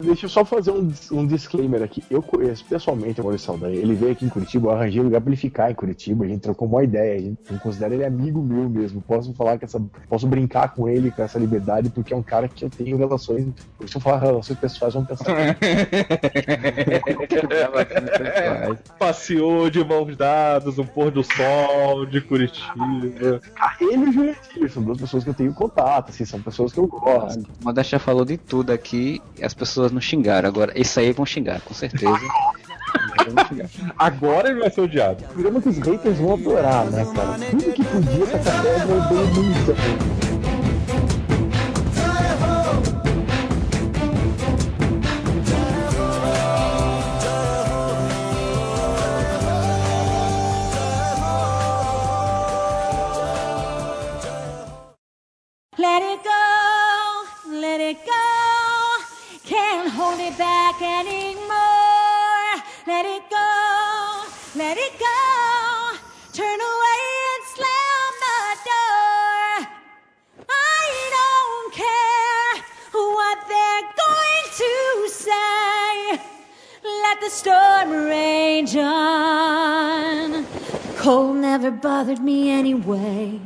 Deixa eu só fazer um, um disclaimer aqui. Eu conheço pessoalmente o Maurício Saldanha. Ele veio aqui em Curitiba, eu arranjei lugar pra ele ficar em Curitiba. A gente trocou uma ideia. A gente, eu considero ele amigo meu mesmo. Posso falar que essa. Posso brincar com ele com essa liberdade, porque é um cara que eu tenho relações. Se eu falar relações pessoais, vão pensar. Passeou de mãos dadas, um pôr do sol de Curitiba. ele o Jurandir são duas pessoas que eu tenho contato, assim, são pessoas que eu gosto. O Modéstia falou de tudo aqui e as pessoas não xingaram. Agora, isso aí vão xingar, com certeza. Agora ele vai ser odiado. Programa que os haters vão adorar, né, cara? Tudo que podia tacar pedra eu dei muita. Let it go, let it go. Can't hold it back anymore. Let it go, let it go. Turn away and slam the door. I don't care what they're going to say. Let the storm rage on. Cold never bothered me anyway.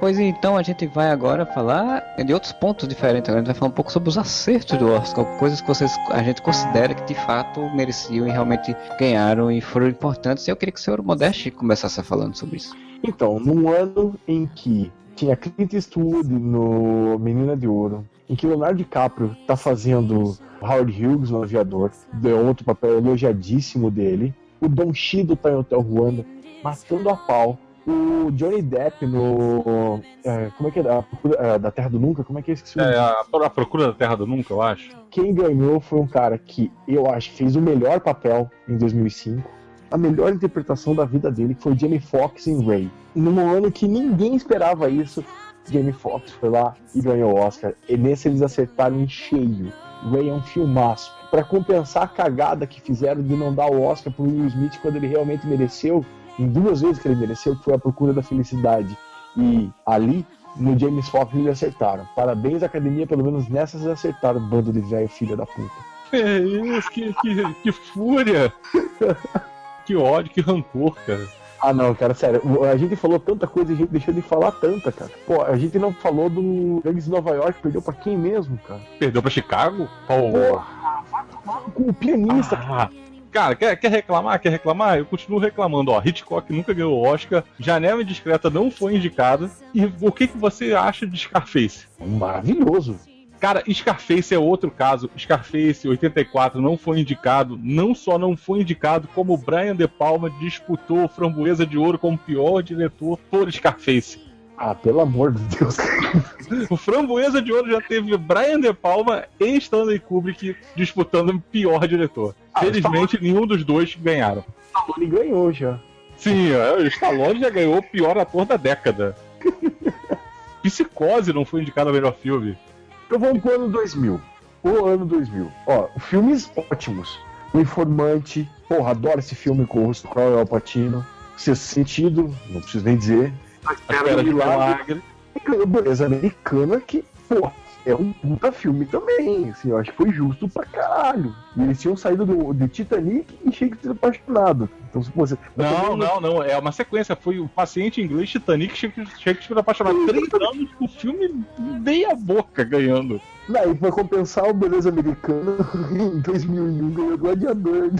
Pois então, a gente vai agora falar de outros pontos diferentes. Agora a gente vai falar um pouco sobre os acertos do Oscar, coisas que vocês, a gente considera que de fato mereciam e realmente ganharam e foram importantes. E eu queria que o senhor Modeste começasse falando sobre isso. Então, num ano em que tinha Clint Eastwood no Menina de Ouro, em que Leonardo DiCaprio tá fazendo Howard Hughes no Aviador, deu outro papel elogiadíssimo dele. O Don Shido tá em Hotel Ruanda, matando a pau. O Johnny Depp no. é, como é que é? A Procura- é, da Terra do Nunca? Como é que é esse que se É, a, a Procura da Terra do Nunca, eu acho. Quem ganhou foi um cara que eu acho que fez o melhor papel em 2005. A melhor interpretação da vida dele foi Jamie Foxx em Ray. Num ano que ninguém esperava isso, Jamie Foxx foi lá e ganhou o Oscar. E nesse eles acertaram em cheio. Ray é um filmaço. Pra compensar a cagada que fizeram de não dar o Oscar pro Will Smith quando ele realmente mereceu, em duas vezes que ele mereceu, foi a Procura da Felicidade. E ali, no James Foxx, eles acertaram. Parabéns, academia, pelo menos nessas acertaram, bando de velho filha da puta. É isso, que, que, que fúria! que ódio, que rancor, cara. Ah, não, cara, sério. A gente falou tanta coisa e a gente deixou de falar tanta, cara. Pô, a gente não falou do Gangs de Nova York, perdeu pra quem mesmo, cara? Perdeu pra Chicago? Porra, vai tomar o pianista. Ah, cara, quer, quer reclamar? Quer reclamar? Eu continuo reclamando, ó. Hitchcock nunca ganhou o Oscar, Janela Indiscreta não foi indicada. E o que, que você acha de Scarface? Maravilhoso. Cara, Scarface é outro caso. Scarface 84 não foi indicado. Não só não foi indicado, como Brian De Palma disputou Framboesa de Ouro como pior diretor por Scarface. Ah, pelo amor de Deus. O Framboesa de Ouro já teve Brian De Palma e Stanley Kubrick disputando o pior diretor. Ah, Felizmente, nenhum dos dois ganharam. Ele ganhou já. Sim, é, o Stallone já ganhou o pior ator da década. Psicose não foi indicado a melhor filme. Então vamos pro ano 2000. O ano 2000. Ó, filmes ótimos. O Informante. Porra, adoro esse filme com o Russo Crowe e o Patino. Sexto Sentido, não preciso nem dizer. A Espera de Milagre. E Beleza Americana, que, pô, é um puta filme também. Assim, eu acho que foi justo pra caralho. E eles tinham saído do, de Titanic e Shakespeare apaixonado. Então, se você. Não, não, não. É uma sequência. Foi o paciente inglês Titanic Shakespeare Shakespeare apaixonado. Três anos o filme meia boca ganhando. Daí, pra compensar o Beleza Americana, em 2001 ganhou Gladiador.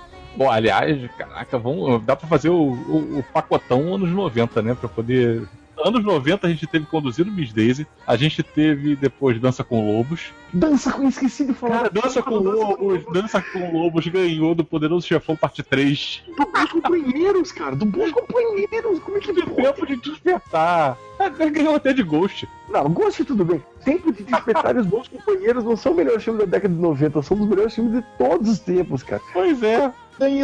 Bom, aliás, caraca, vamos, dá pra fazer o, o, o pacotão anos 90, né? Pra poder. Anos 90 a gente teve conduzido Miss Daisy, a gente teve depois Dança com Lobos. Dança com esqueci de falar. Cara, Dança com Lobos, Dança com Lobos ganhou do Poderoso Chefão Parte 3. Do Bons Companheiros, cara. Do Bons Companheiros. Como é que De pode? tempo de despertar. É, Ganhou até de Ghost. Não, gosto tudo bem. Tempo de despertar e os bons companheiros não são os melhores filmes da década de 90, são os melhores filmes de todos os tempos, cara. Pois é.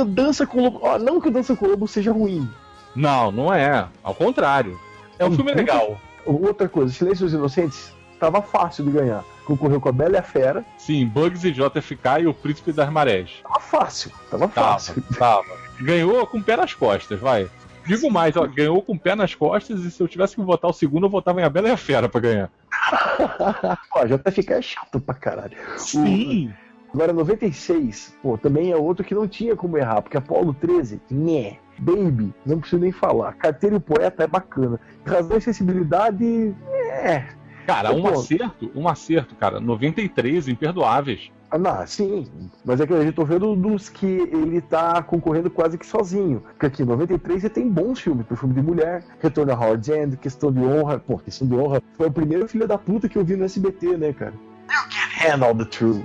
O Dança com o Lobo. Ó, não que o Dança com o Lobo seja ruim. Não, não é. Ao contrário. É um filme legal. Outra coisa, Silêncio dos Inocentes tava fácil de ganhar. Concorreu com a Bela e a Fera. Sim, Bugs e JFK e o Príncipe das Marés. Tava fácil. Tava Tava, fácil. tava. Ganhou com o pé nas costas, vai. Digo mais, ó, ganhou com o pé nas costas e se eu tivesse que votar o segundo, eu votava em A Bela e a Fera pra ganhar. Pô, JFK é chato pra caralho. Sim. Agora, 96, pô, também é outro que não tinha como errar, porque Apolo 13, né. Baby, não preciso nem falar. Carteiro e Poeta é bacana. Razão e Sensibilidade, é. Cara, um Pô. acerto, um acerto, cara. 93, imperdoáveis. Ah, não, sim. Mas é que a gente tô vendo dos que ele tá concorrendo quase que sozinho. Porque aqui em 93 ele tem bons filmes. Perfume de Mulher, Retorno a Howard's End, Questão de Honra. Pô, Questão de Honra foi o primeiro filho da puta que eu vi no SBT, né, cara? You can handle the truth.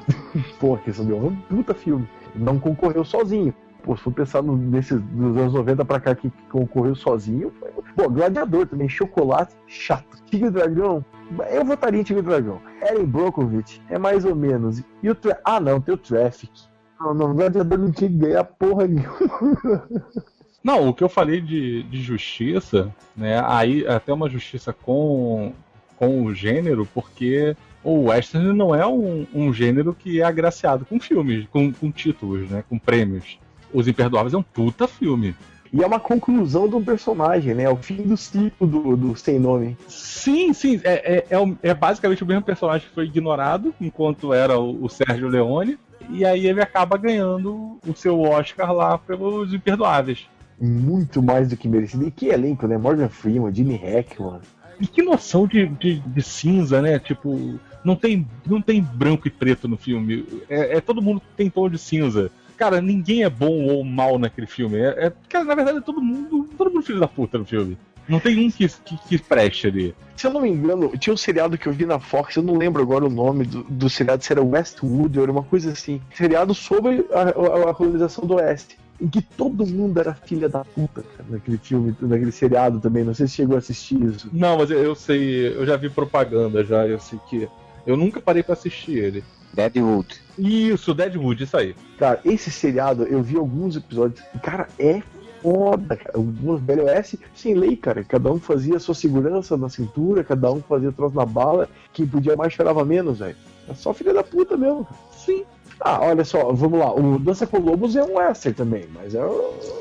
Pô, de Honra é um puta filme. Não concorreu sozinho. Pô, se for pensar no, nesses dos anos 90 pra cá que, que concorreu sozinho, foi... Pô, Gladiador também, Chocolate, chato. Tigre e Dragão, eu votaria em Tigre e Dragão. Eren Brokovich é mais ou menos. E o tra... Ah, não, tem o Traffic. Não, não, o Gladiador não tinha que ganhar porra nenhuma. Não, o que eu falei de, de justiça, né? Aí até uma justiça com, com o gênero, porque o western não é um, um gênero que é agraciado com filmes, com, com títulos, né? Com prêmios. Os Imperdoáveis é um puta filme. E é uma conclusão de um personagem, né? É o fim do ciclo do, do Sem Nome. Sim, sim, é, é, é, o- é basicamente o mesmo personagem que foi ignorado enquanto era o, o Sérgio Leone, e aí ele acaba ganhando o seu Oscar lá pelos Imperdoáveis. Muito mais do que merecido. E que elenco, né? Morgan Freeman, Jimmy Hackman. E que noção de, de, de cinza, né? Tipo, não tem, não tem branco e preto no filme. É, é todo mundo que tem tom de cinza. Cara, ninguém é bom ou mal naquele filme. É, é, cara, na verdade, é todo mundo. Todo mundo filho da puta no filme. Não tem um que, que, que preste ali. Se eu não me engano, tinha um seriado que eu vi na Fox, eu não lembro agora o nome do, do seriado, se era Westwood ou era uma coisa assim. Seriado sobre a, a, a colonização do Oeste. Em que todo mundo era filha da puta, cara, naquele filme, naquele seriado também. Não sei se chegou a assistir isso. Não, mas eu, eu sei, eu já vi propaganda já, eu sei que. Eu nunca parei pra assistir ele. Deadwood. Isso, Deadwood, isso aí. Cara, esse seriado, eu vi alguns episódios. Cara, é foda, cara. O Velho Oeste sem lei, cara. Cada um fazia a sua segurança na cintura, cada um fazia troço na bala. Quem podia mais chorava menos, velho. É só filha da puta mesmo, cara. Sim. Ah, olha só, vamos lá. O Dança com Lobos é um western também, mas é,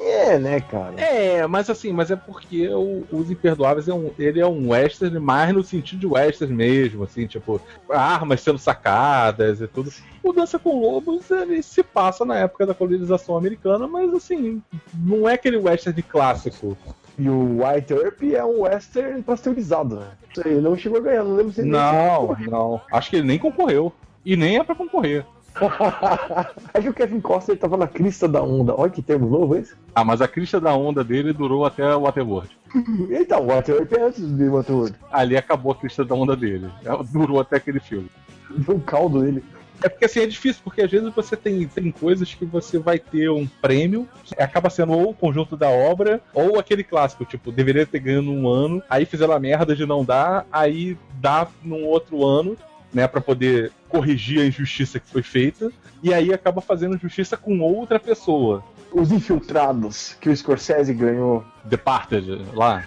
é né, cara? É, mas assim, mas é porque o, Os Imperdoáveis é um, ele é um western mais no sentido de western mesmo, assim, tipo, armas sendo sacadas e tudo. O Dança com Lobos, ele se passa na época da colonização americana, mas assim, não é aquele western clássico. E o White Earp é um western pasteurizado, né? Aí, não chegou a ganhar, não lembro se ele Não, não. Acho que ele nem concorreu. E nem é pra concorrer. é que o Kevin Costner tava na crista da onda. Olha que termo novo esse. Ah, mas a crista da onda dele durou até o Waterworld. Então, Earp é antes de Waterworld. Ali acabou a crista da onda dele. Durou até aquele filme. Deu um caldo dele. É porque assim é difícil, porque às vezes você tem, tem coisas que você vai ter um prêmio, acaba sendo ou o conjunto da obra, ou aquele clássico, tipo, deveria ter ganho num ano, aí fizeram a merda de não dar, aí dá num outro ano, né, pra poder corrigir a injustiça que foi feita, e aí acaba fazendo justiça com outra pessoa. Os infiltrados que o Scorsese ganhou. Departed, lá.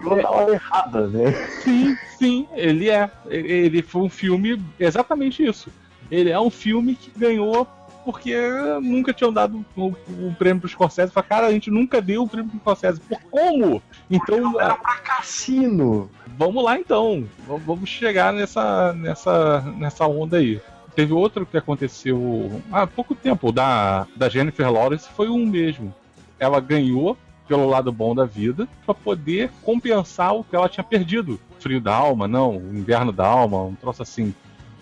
Ganhou na hora errada, né? Sim, sim, ele é. Ele foi um filme exatamente isso. Ele é um filme que ganhou porque nunca tinham dado o, o prêmio pro Scorsese. Fala, cara, a gente nunca deu o prêmio pro Scorsese. Por como? Então, Era pra cassino. Vamos lá então. Vamos chegar nessa, nessa, nessa onda aí. Teve outro que aconteceu há pouco tempo, da, da Jennifer Lawrence, foi um mesmo. Ela ganhou pelo lado bom da vida pra poder compensar o que ela tinha perdido. Frio da alma, não, inverno da alma, um troço assim.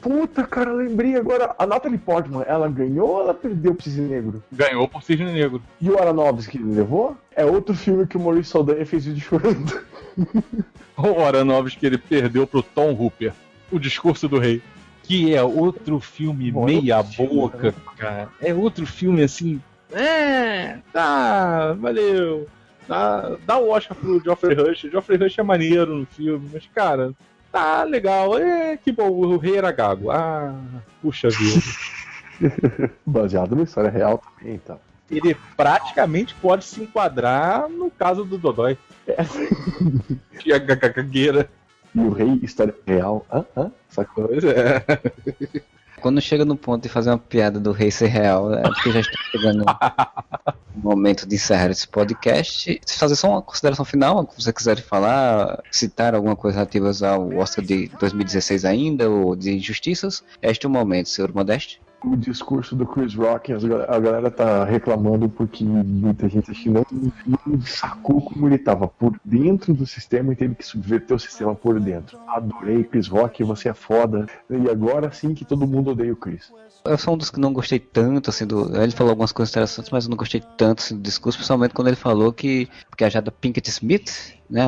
Puta, cara, lembrei agora. A Natalie Portman, ela ganhou ou ela perdeu pro Cisne Negro? Ganhou por Cisne Negro. E o Aronofsky levou? É outro filme que o Maurício Saldanha fez vídeo chorando. O Aronofsky que ele perdeu pro Tom Hooper. O Discurso do Rei. Que é outro filme Bom, meia filme, boca, cara. É outro filme assim. É, tá, valeu. Dá, dá o Oscar pro Geoffrey Rush. Geoffrey Rush é maneiro no filme, mas, cara, tá legal. É, que bom, o rei era gago. Ah, puxa vida. Baseado numa história real também, então. Ele praticamente pode se enquadrar no caso do Dodói. É. A ga- ga- gagueira. E o rei, história real. Hã? Hã? Sacou? Pois é. Quando chega no ponto de fazer uma piada do rei ser real, é porque já está chegando o momento de encerrar esse podcast. Fazer só uma consideração final, se você quiser falar, citar alguma coisa relativa ao Oscar de 2016 ainda, ou de injustiças, este é o momento, senhor Modeste. O discurso do Chris Rock, a galera tá reclamando porque muita gente que não, sacou como ele tava por dentro do sistema e teve que subverter o sistema por dentro. Adorei Chris Rock, você é foda. E agora sim que todo mundo odeia o Chris. Eu sou um dos que não gostei tanto, assim, do. Ele falou algumas coisas interessantes, mas eu não gostei tanto assim, do discurso, principalmente quando ele falou que. Porque a Jada Pinkett Smith, né?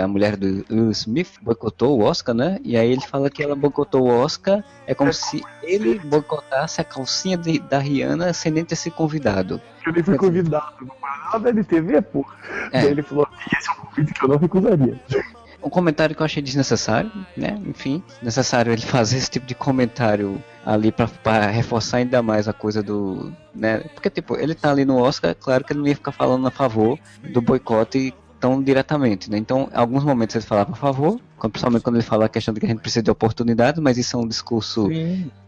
A mulher do Will Smith, boicotou o Oscar, né? E aí ele fala que ela boicotou o Oscar, é como se ele boicotasse a calcinha de- da Rihanna sem nem ter sido convidado. Eu nem fui convidado, nada da LTV, pô. É. Ele falou: esse é um convite que eu não recusaria. Um comentário que eu achei desnecessário, né? Enfim, necessário ele fazer esse tipo de comentário ali pra reforçar ainda mais a coisa do. né? Porque, tipo, ele tá ali no Oscar, claro que ele não ia ficar falando a favor do boicote tão diretamente, né? Então, em alguns momentos ele falava a favor, principalmente quando ele fala a questão de que a gente precisa de oportunidade, mas isso é um discurso.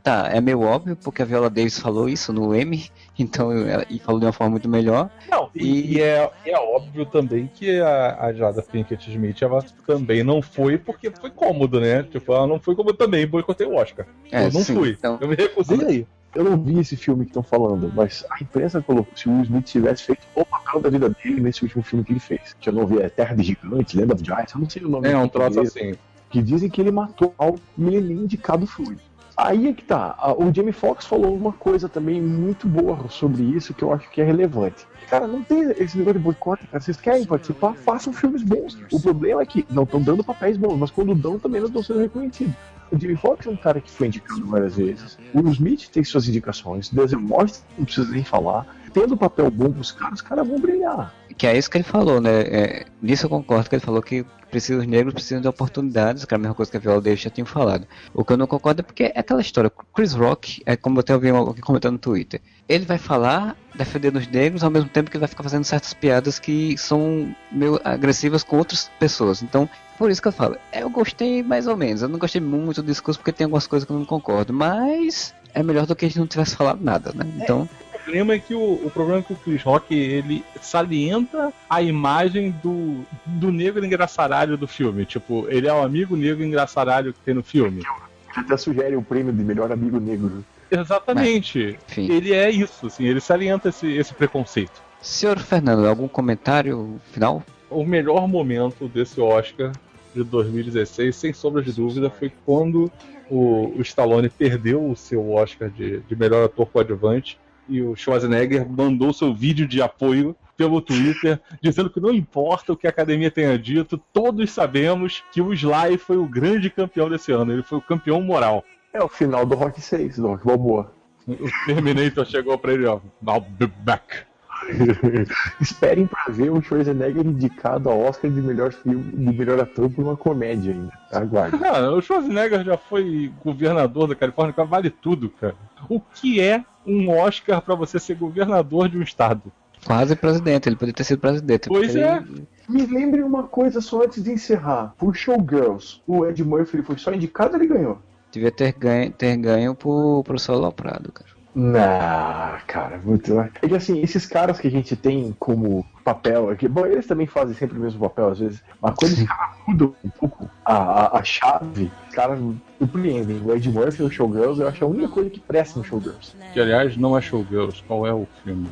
Tá, é meio óbvio, porque a Viola Davis falou isso no M, então, ela- e falou de uma forma muito melhor. Não, e, e é, é óbvio também que a, a Jada Pinkett Smith ela também não foi porque foi cômodo, né? Tipo, ela não foi como eu também boicotei o Oscar. É, eu não sim, fui. então- Eu me recusei aí. Eu não vi esse filme que estão falando, mas a imprensa colocou se o Will Smith tivesse feito o papel da vida dele nesse último filme que ele fez. Que eu não vi, é Terra de Gigantes, Land of Giants, eu não sei o nome É um troço assim. Que dizem que ele matou algo e ele nem indicado foi. Aí é que tá. O Jamie Foxx falou uma coisa também muito boa sobre isso que eu acho que é relevante. Cara, não tem esse negócio de boicote, cara. Vocês querem participar? Façam filmes bons. O problema é que não estão dando papéis bons, mas quando dão também não estão sendo reconhecidos. O Jamie Foxx é um cara que foi indicado várias vezes. O Smith tem suas indicações. Denzel Washington não precisa nem falar. Tendo papel bom pros caras, os caras vão brilhar. Que é isso que ele falou, né? É, nisso eu concordo que ele falou que precisa, os negros precisam de oportunidades, que é a mesma coisa que a Viola Davis já tinha falado. O que eu não concordo é porque é aquela história. Chris Rock, é como até alguém comentando no Twitter, ele vai falar, defendendo os negros, ao mesmo tempo que ele vai ficar fazendo certas piadas que são meio agressivas com outras pessoas. Então, por isso que eu falo, é, eu gostei mais ou menos. Eu não gostei muito do discurso porque tem algumas coisas que eu não concordo, mas é melhor do que a gente não tivesse falado nada, né? Então, O problema é que o, o problema é que o Chris Rock ele salienta a imagem do, do negro engraçaralho do filme. Tipo, ele é o amigo negro engraçaralho que tem no filme. Ele até sugere o prêmio de melhor amigo negro. Exatamente. enfim. Ele é isso, assim, ele salienta esse, esse preconceito. Senhor Fernando, algum comentário final? O melhor momento desse Oscar de 2016, sem sombra de dúvida, foi quando o, o Stallone perdeu o seu Oscar de, de melhor ator coadjuvante e o Schwarzenegger mandou seu vídeo de apoio pelo Twitter, dizendo que não importa o que a academia tenha dito, todos sabemos que o Sly foi o grande campeão desse ano, ele foi o campeão moral. É o final do Rock 6, do Rock Balboa. O Terminator chegou pra ele, ó, I'll be back. Esperem pra ver o Schwarzenegger indicado ao Oscar de melhor filme, de melhor ator por uma comédia ainda. Aguarde. Cara, o Schwarzenegger já foi governador da Califórnia, vale tudo, cara. O que é um Oscar pra você ser governador de um estado? Quase presidente, ele poderia ter sido presidente. Pois é. ele- Me lembre uma coisa só antes de encerrar. Por Showgirls, o Ed Murphy foi só indicado ou ele ganhou? Devia ter ganho, ter ganho pro professor Loprado, cara. Não, cara, muito. É que assim, esses caras que a gente tem como papel aqui, bom, eles também fazem sempre o mesmo papel às vezes, mas quando os caras mudam um pouco a, a, a chave, os caras surpreendem. O Ed Murphy e o Showgirls, eu acho a única coisa que presta no Showgirls. Que aliás não é Showgirls, qual é o filme?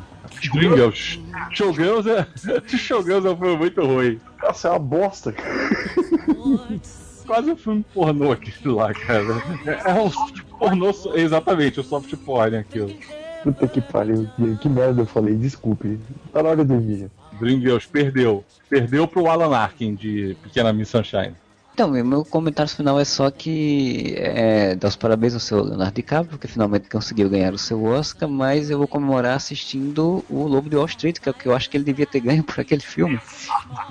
Dreamgirls. Showgirls é. Showgirls é um filme muito ruim. Nossa, é uma bosta, cara. Quase um filme pornô aquilo lá, cara. É um pornô. Exatamente, o soft porn aquilo. Puta que pariu, que, que merda eu falei, desculpe. Tá na hora de dormir. Dreamgirls perdeu. Perdeu pro Alan Arkin de Pequena Miss Sunshine. Então, meu- meu comentário final é só que é, dar os parabéns ao seu Leonardo DiCaprio, porque finalmente conseguiu ganhar o seu Oscar, mas eu vou comemorar assistindo o Lobo de Wall Street, que é o que eu acho que ele devia ter ganho por aquele filme.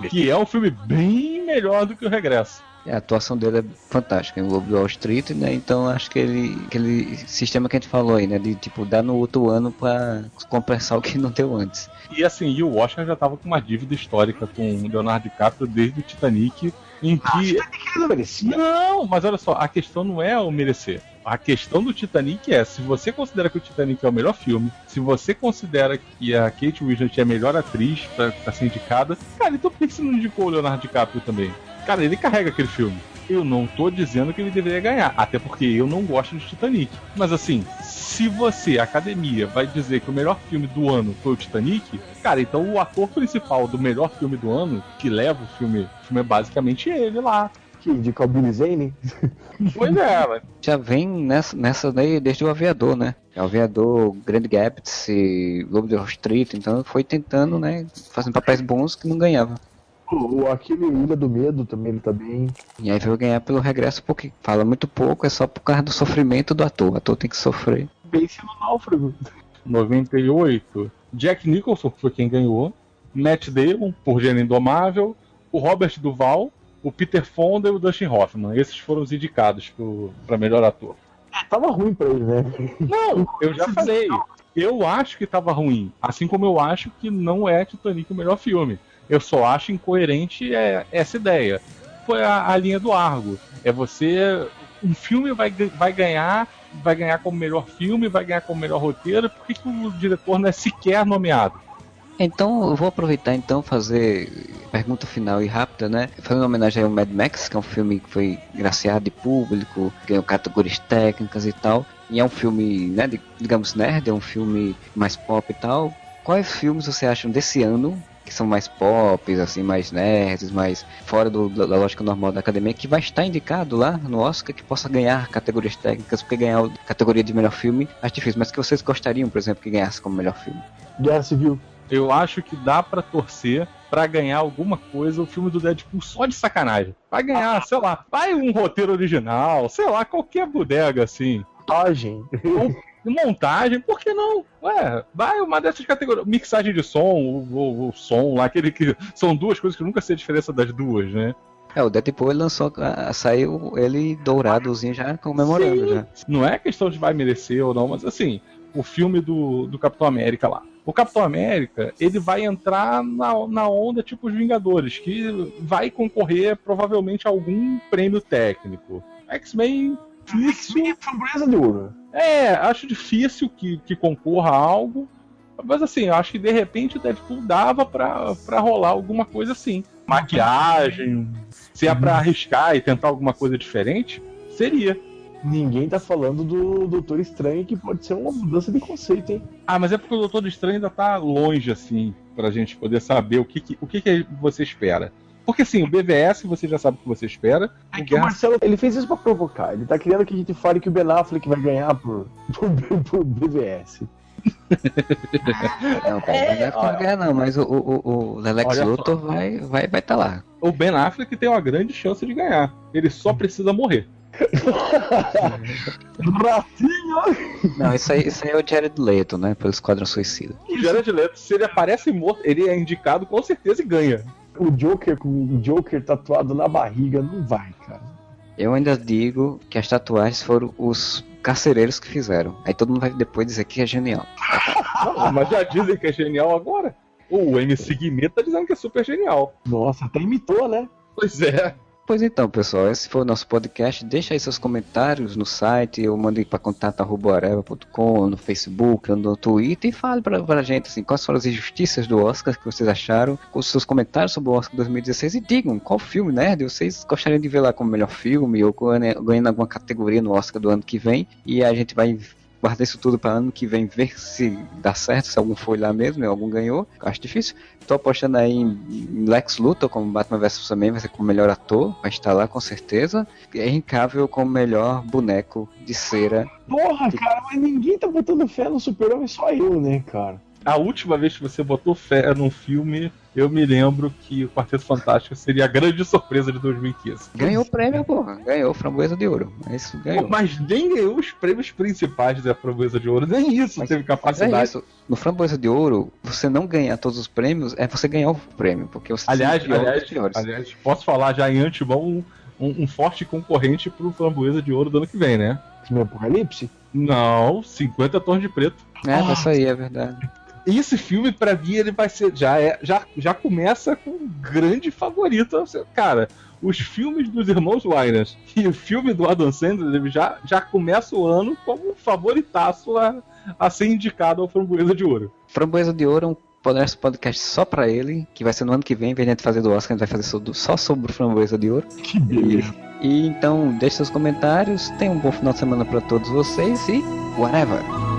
Que é um filme bem melhor do que o Regresso. A atuação dele é fantástica em Lobo de Wall Street, né? Então acho que ele, aquele sistema que a gente falou aí, né? De tipo, dar no outro ano pra compensar o que não deu antes. E assim, e o Oscar já tava com uma dívida histórica com o Leonardo DiCaprio desde o Titanic, em que. Ele não merecia. Não, mas olha só, a questão não é o merecer. A questão do Titanic é, se você considera que o Titanic é o melhor filme, se você considera que a Kate Winslet é a melhor atriz pra, pra ser indicada, cara, então por que que você não indicou o Leonardo DiCaprio também? Cara, ele carrega aquele filme. Eu não tô dizendo que ele deveria ganhar, até porque eu não gosto de Titanic. Mas assim, se você, academia, vai dizer que o melhor filme do ano foi o Titanic, cara, então o ator principal do melhor filme do ano, que leva o filme, o filme é basicamente ele lá. Que indica o Billy Zane? Pois é, mas Já vem nessa, nessa daí desde o Aviador, né? O Aviador, Grand Gaps e Lobo de Wall Street, então foi tentando, né? Fazendo papéis bons que não ganhava. O, aquele Ilha do Medo também, ele tá bem. E aí veio ganhar pelo regresso porque fala muito pouco, é só por causa do sofrimento do ator. O ator tem que sofrer. Pense no náufrago. 98, Jack Nicholson que foi quem ganhou, Matt Damon por Gênio Indomável, o Robert Duval, o Peter Fonda e o Dustin Hoffman. Esses foram os indicados para melhor ator. Tava ruim pra ele, né? Não, eu já falei. Eu acho que tava ruim. Assim como eu acho que não é Titanic o melhor filme. Eu só acho incoerente é, essa ideia. Foi a, a linha do Argo. É você. Um filme vai, vai ganhar. Vai ganhar como melhor filme, vai ganhar como melhor roteiro. Por que, que o diretor não é sequer nomeado? Então eu vou aproveitar então fazer pergunta final e rápida, né? Fazendo homenagem ao Mad Max, que é um filme que foi graciado de público, ganhou categorias técnicas e tal. E é um filme, né, de- digamos nerd, é um filme mais pop e tal. Quais filmes você acham desse ano que são mais pop, assim, mais nerds, mais fora do, da, da lógica normal da academia, que vai estar indicado lá no Oscar, que possa ganhar categorias técnicas, porque ganhar a categoria de melhor filme acho difícil, mas que vocês gostariam, por exemplo, que ganhasse como melhor filme. Guerra Civil. Eu acho que dá pra torcer pra ganhar alguma coisa o filme do Deadpool só de sacanagem. Vai ganhar, sei lá, vai um roteiro original, sei lá, qualquer bodega assim. Montagem. Montagem, por que não? Ué, vai uma dessas categorias. Mixagem de som, o, o- o som lá, aquele que. São duas coisas que nunca sei a diferença das duas, né? É, o Deadpool ele lançou, saiu ele douradozinho já comemorando Sim. já. Não é questão de vai merecer ou não, mas assim, o filme do, do Capitão América lá. O Capitão América, ele vai entrar na, na onda tipo os Vingadores, que vai concorrer provavelmente a algum prêmio técnico. X-Men, difícil. Framboesa de ouro. É, acho difícil que, que concorra a algo. Mas assim, eu acho que de repente o Deadpool dava pra, pra rolar alguma coisa assim. Maquiagem. Se é pra arriscar e tentar alguma coisa diferente, seria. Ninguém tá falando do Doutor Estranho, que pode ser uma mudança de conceito, hein? Ah, mas é porque o Doutor Estranho ainda tá longe, assim, pra gente poder saber o que, que- o que, que você espera. Porque assim, o BVS você já sabe o que você espera. É O que o Marcelo, ele fez isso pra provocar. Ele tá querendo que a gente fale que o Ben Affleck vai ganhar por, por, por BVS. Não, cara, não é pra ganhar não, mas o, o, o- o Lex Olha só. Luthor vai estar vai, vai tá lá. O Ben Affleck tem uma grande chance de ganhar. Ele só precisa morrer. Ratinho! Não, isso aí, isso aí é o Jared Leto, né, pelo Esquadrão Suicida. O Jared Leto, se ele aparece morto, ele é indicado com certeza e ganha. O Joker com o Joker tatuado na barriga não vai, cara. Eu ainda digo que as tatuagens foram os carcereiros que fizeram. Aí todo mundo vai depois dizer que é genial. Não, mas já dizem que é genial agora. O MC Guimê tá dizendo que é super genial. Nossa, até imitou, né? Pois é. Pois então, pessoal, esse foi o nosso podcast. Deixa aí seus comentários no site, ou mande para contato.areva.com, no Facebook, no Twitter, e fale pra, pra gente assim, quais foram as injustiças do Oscar que vocês acharam, com seus comentários sobre o Oscar 2016 e digam qual filme nerd vocês gostariam de ver lá como melhor filme, ou ganhando ganhando alguma categoria no Oscar do ano que vem, e a gente vai guardar isso tudo para ano que vem ver se dá certo, se algum foi lá mesmo, e algum ganhou. Acho difícil. Tô apostando aí em Lex Luthor como Batman vs Superman, vai ser como melhor ator, vai estar lá com certeza. E é Henry como melhor boneco de cera. Porra, cara, mas ninguém tá botando fé no Super-Homem, só eu, né, cara? A última vez que você botou fé num filme, eu me lembro que o Quarteto Fantástico seria a grande surpresa de 2015. Ganhou o prêmio, porra. Ganhou Framboesa de Ouro. Mas ganhou. Mas nem ganhou os prêmios principais da Framboesa de Ouro, nem isso Mas- teve Mas é capacidade. isso. No Framboesa de Ouro, você não ganhar todos os prêmios, é você ganhar o prêmio. Porque você Aliás, é aliás, aliás, posso falar já em antemão um, um- um forte concorrente pro Framboesa de Ouro do ano que vem, né? Filme Apocalipse? Não, 50 tons de preto. É, vai sair, é verdade. Esse filme, pra mim, ele vai ser. Já, é, já, já começa com um grande favorito. Cara, os filmes dos irmãos Wayans e o filme do Adam Sandler ele já, já começa o ano como um favoritaço a, a ser indicado ao Framboesa de Ouro. Framboesa de Ouro é um podcast podcast só pra ele, que vai ser no ano que vem, em vez de a gente fazer do Oscar, a gente vai fazer só, sobre o Framboesa de Ouro. Que beleza. E então, deixe seus comentários, tenha um bom final de semana pra todos vocês e whatever!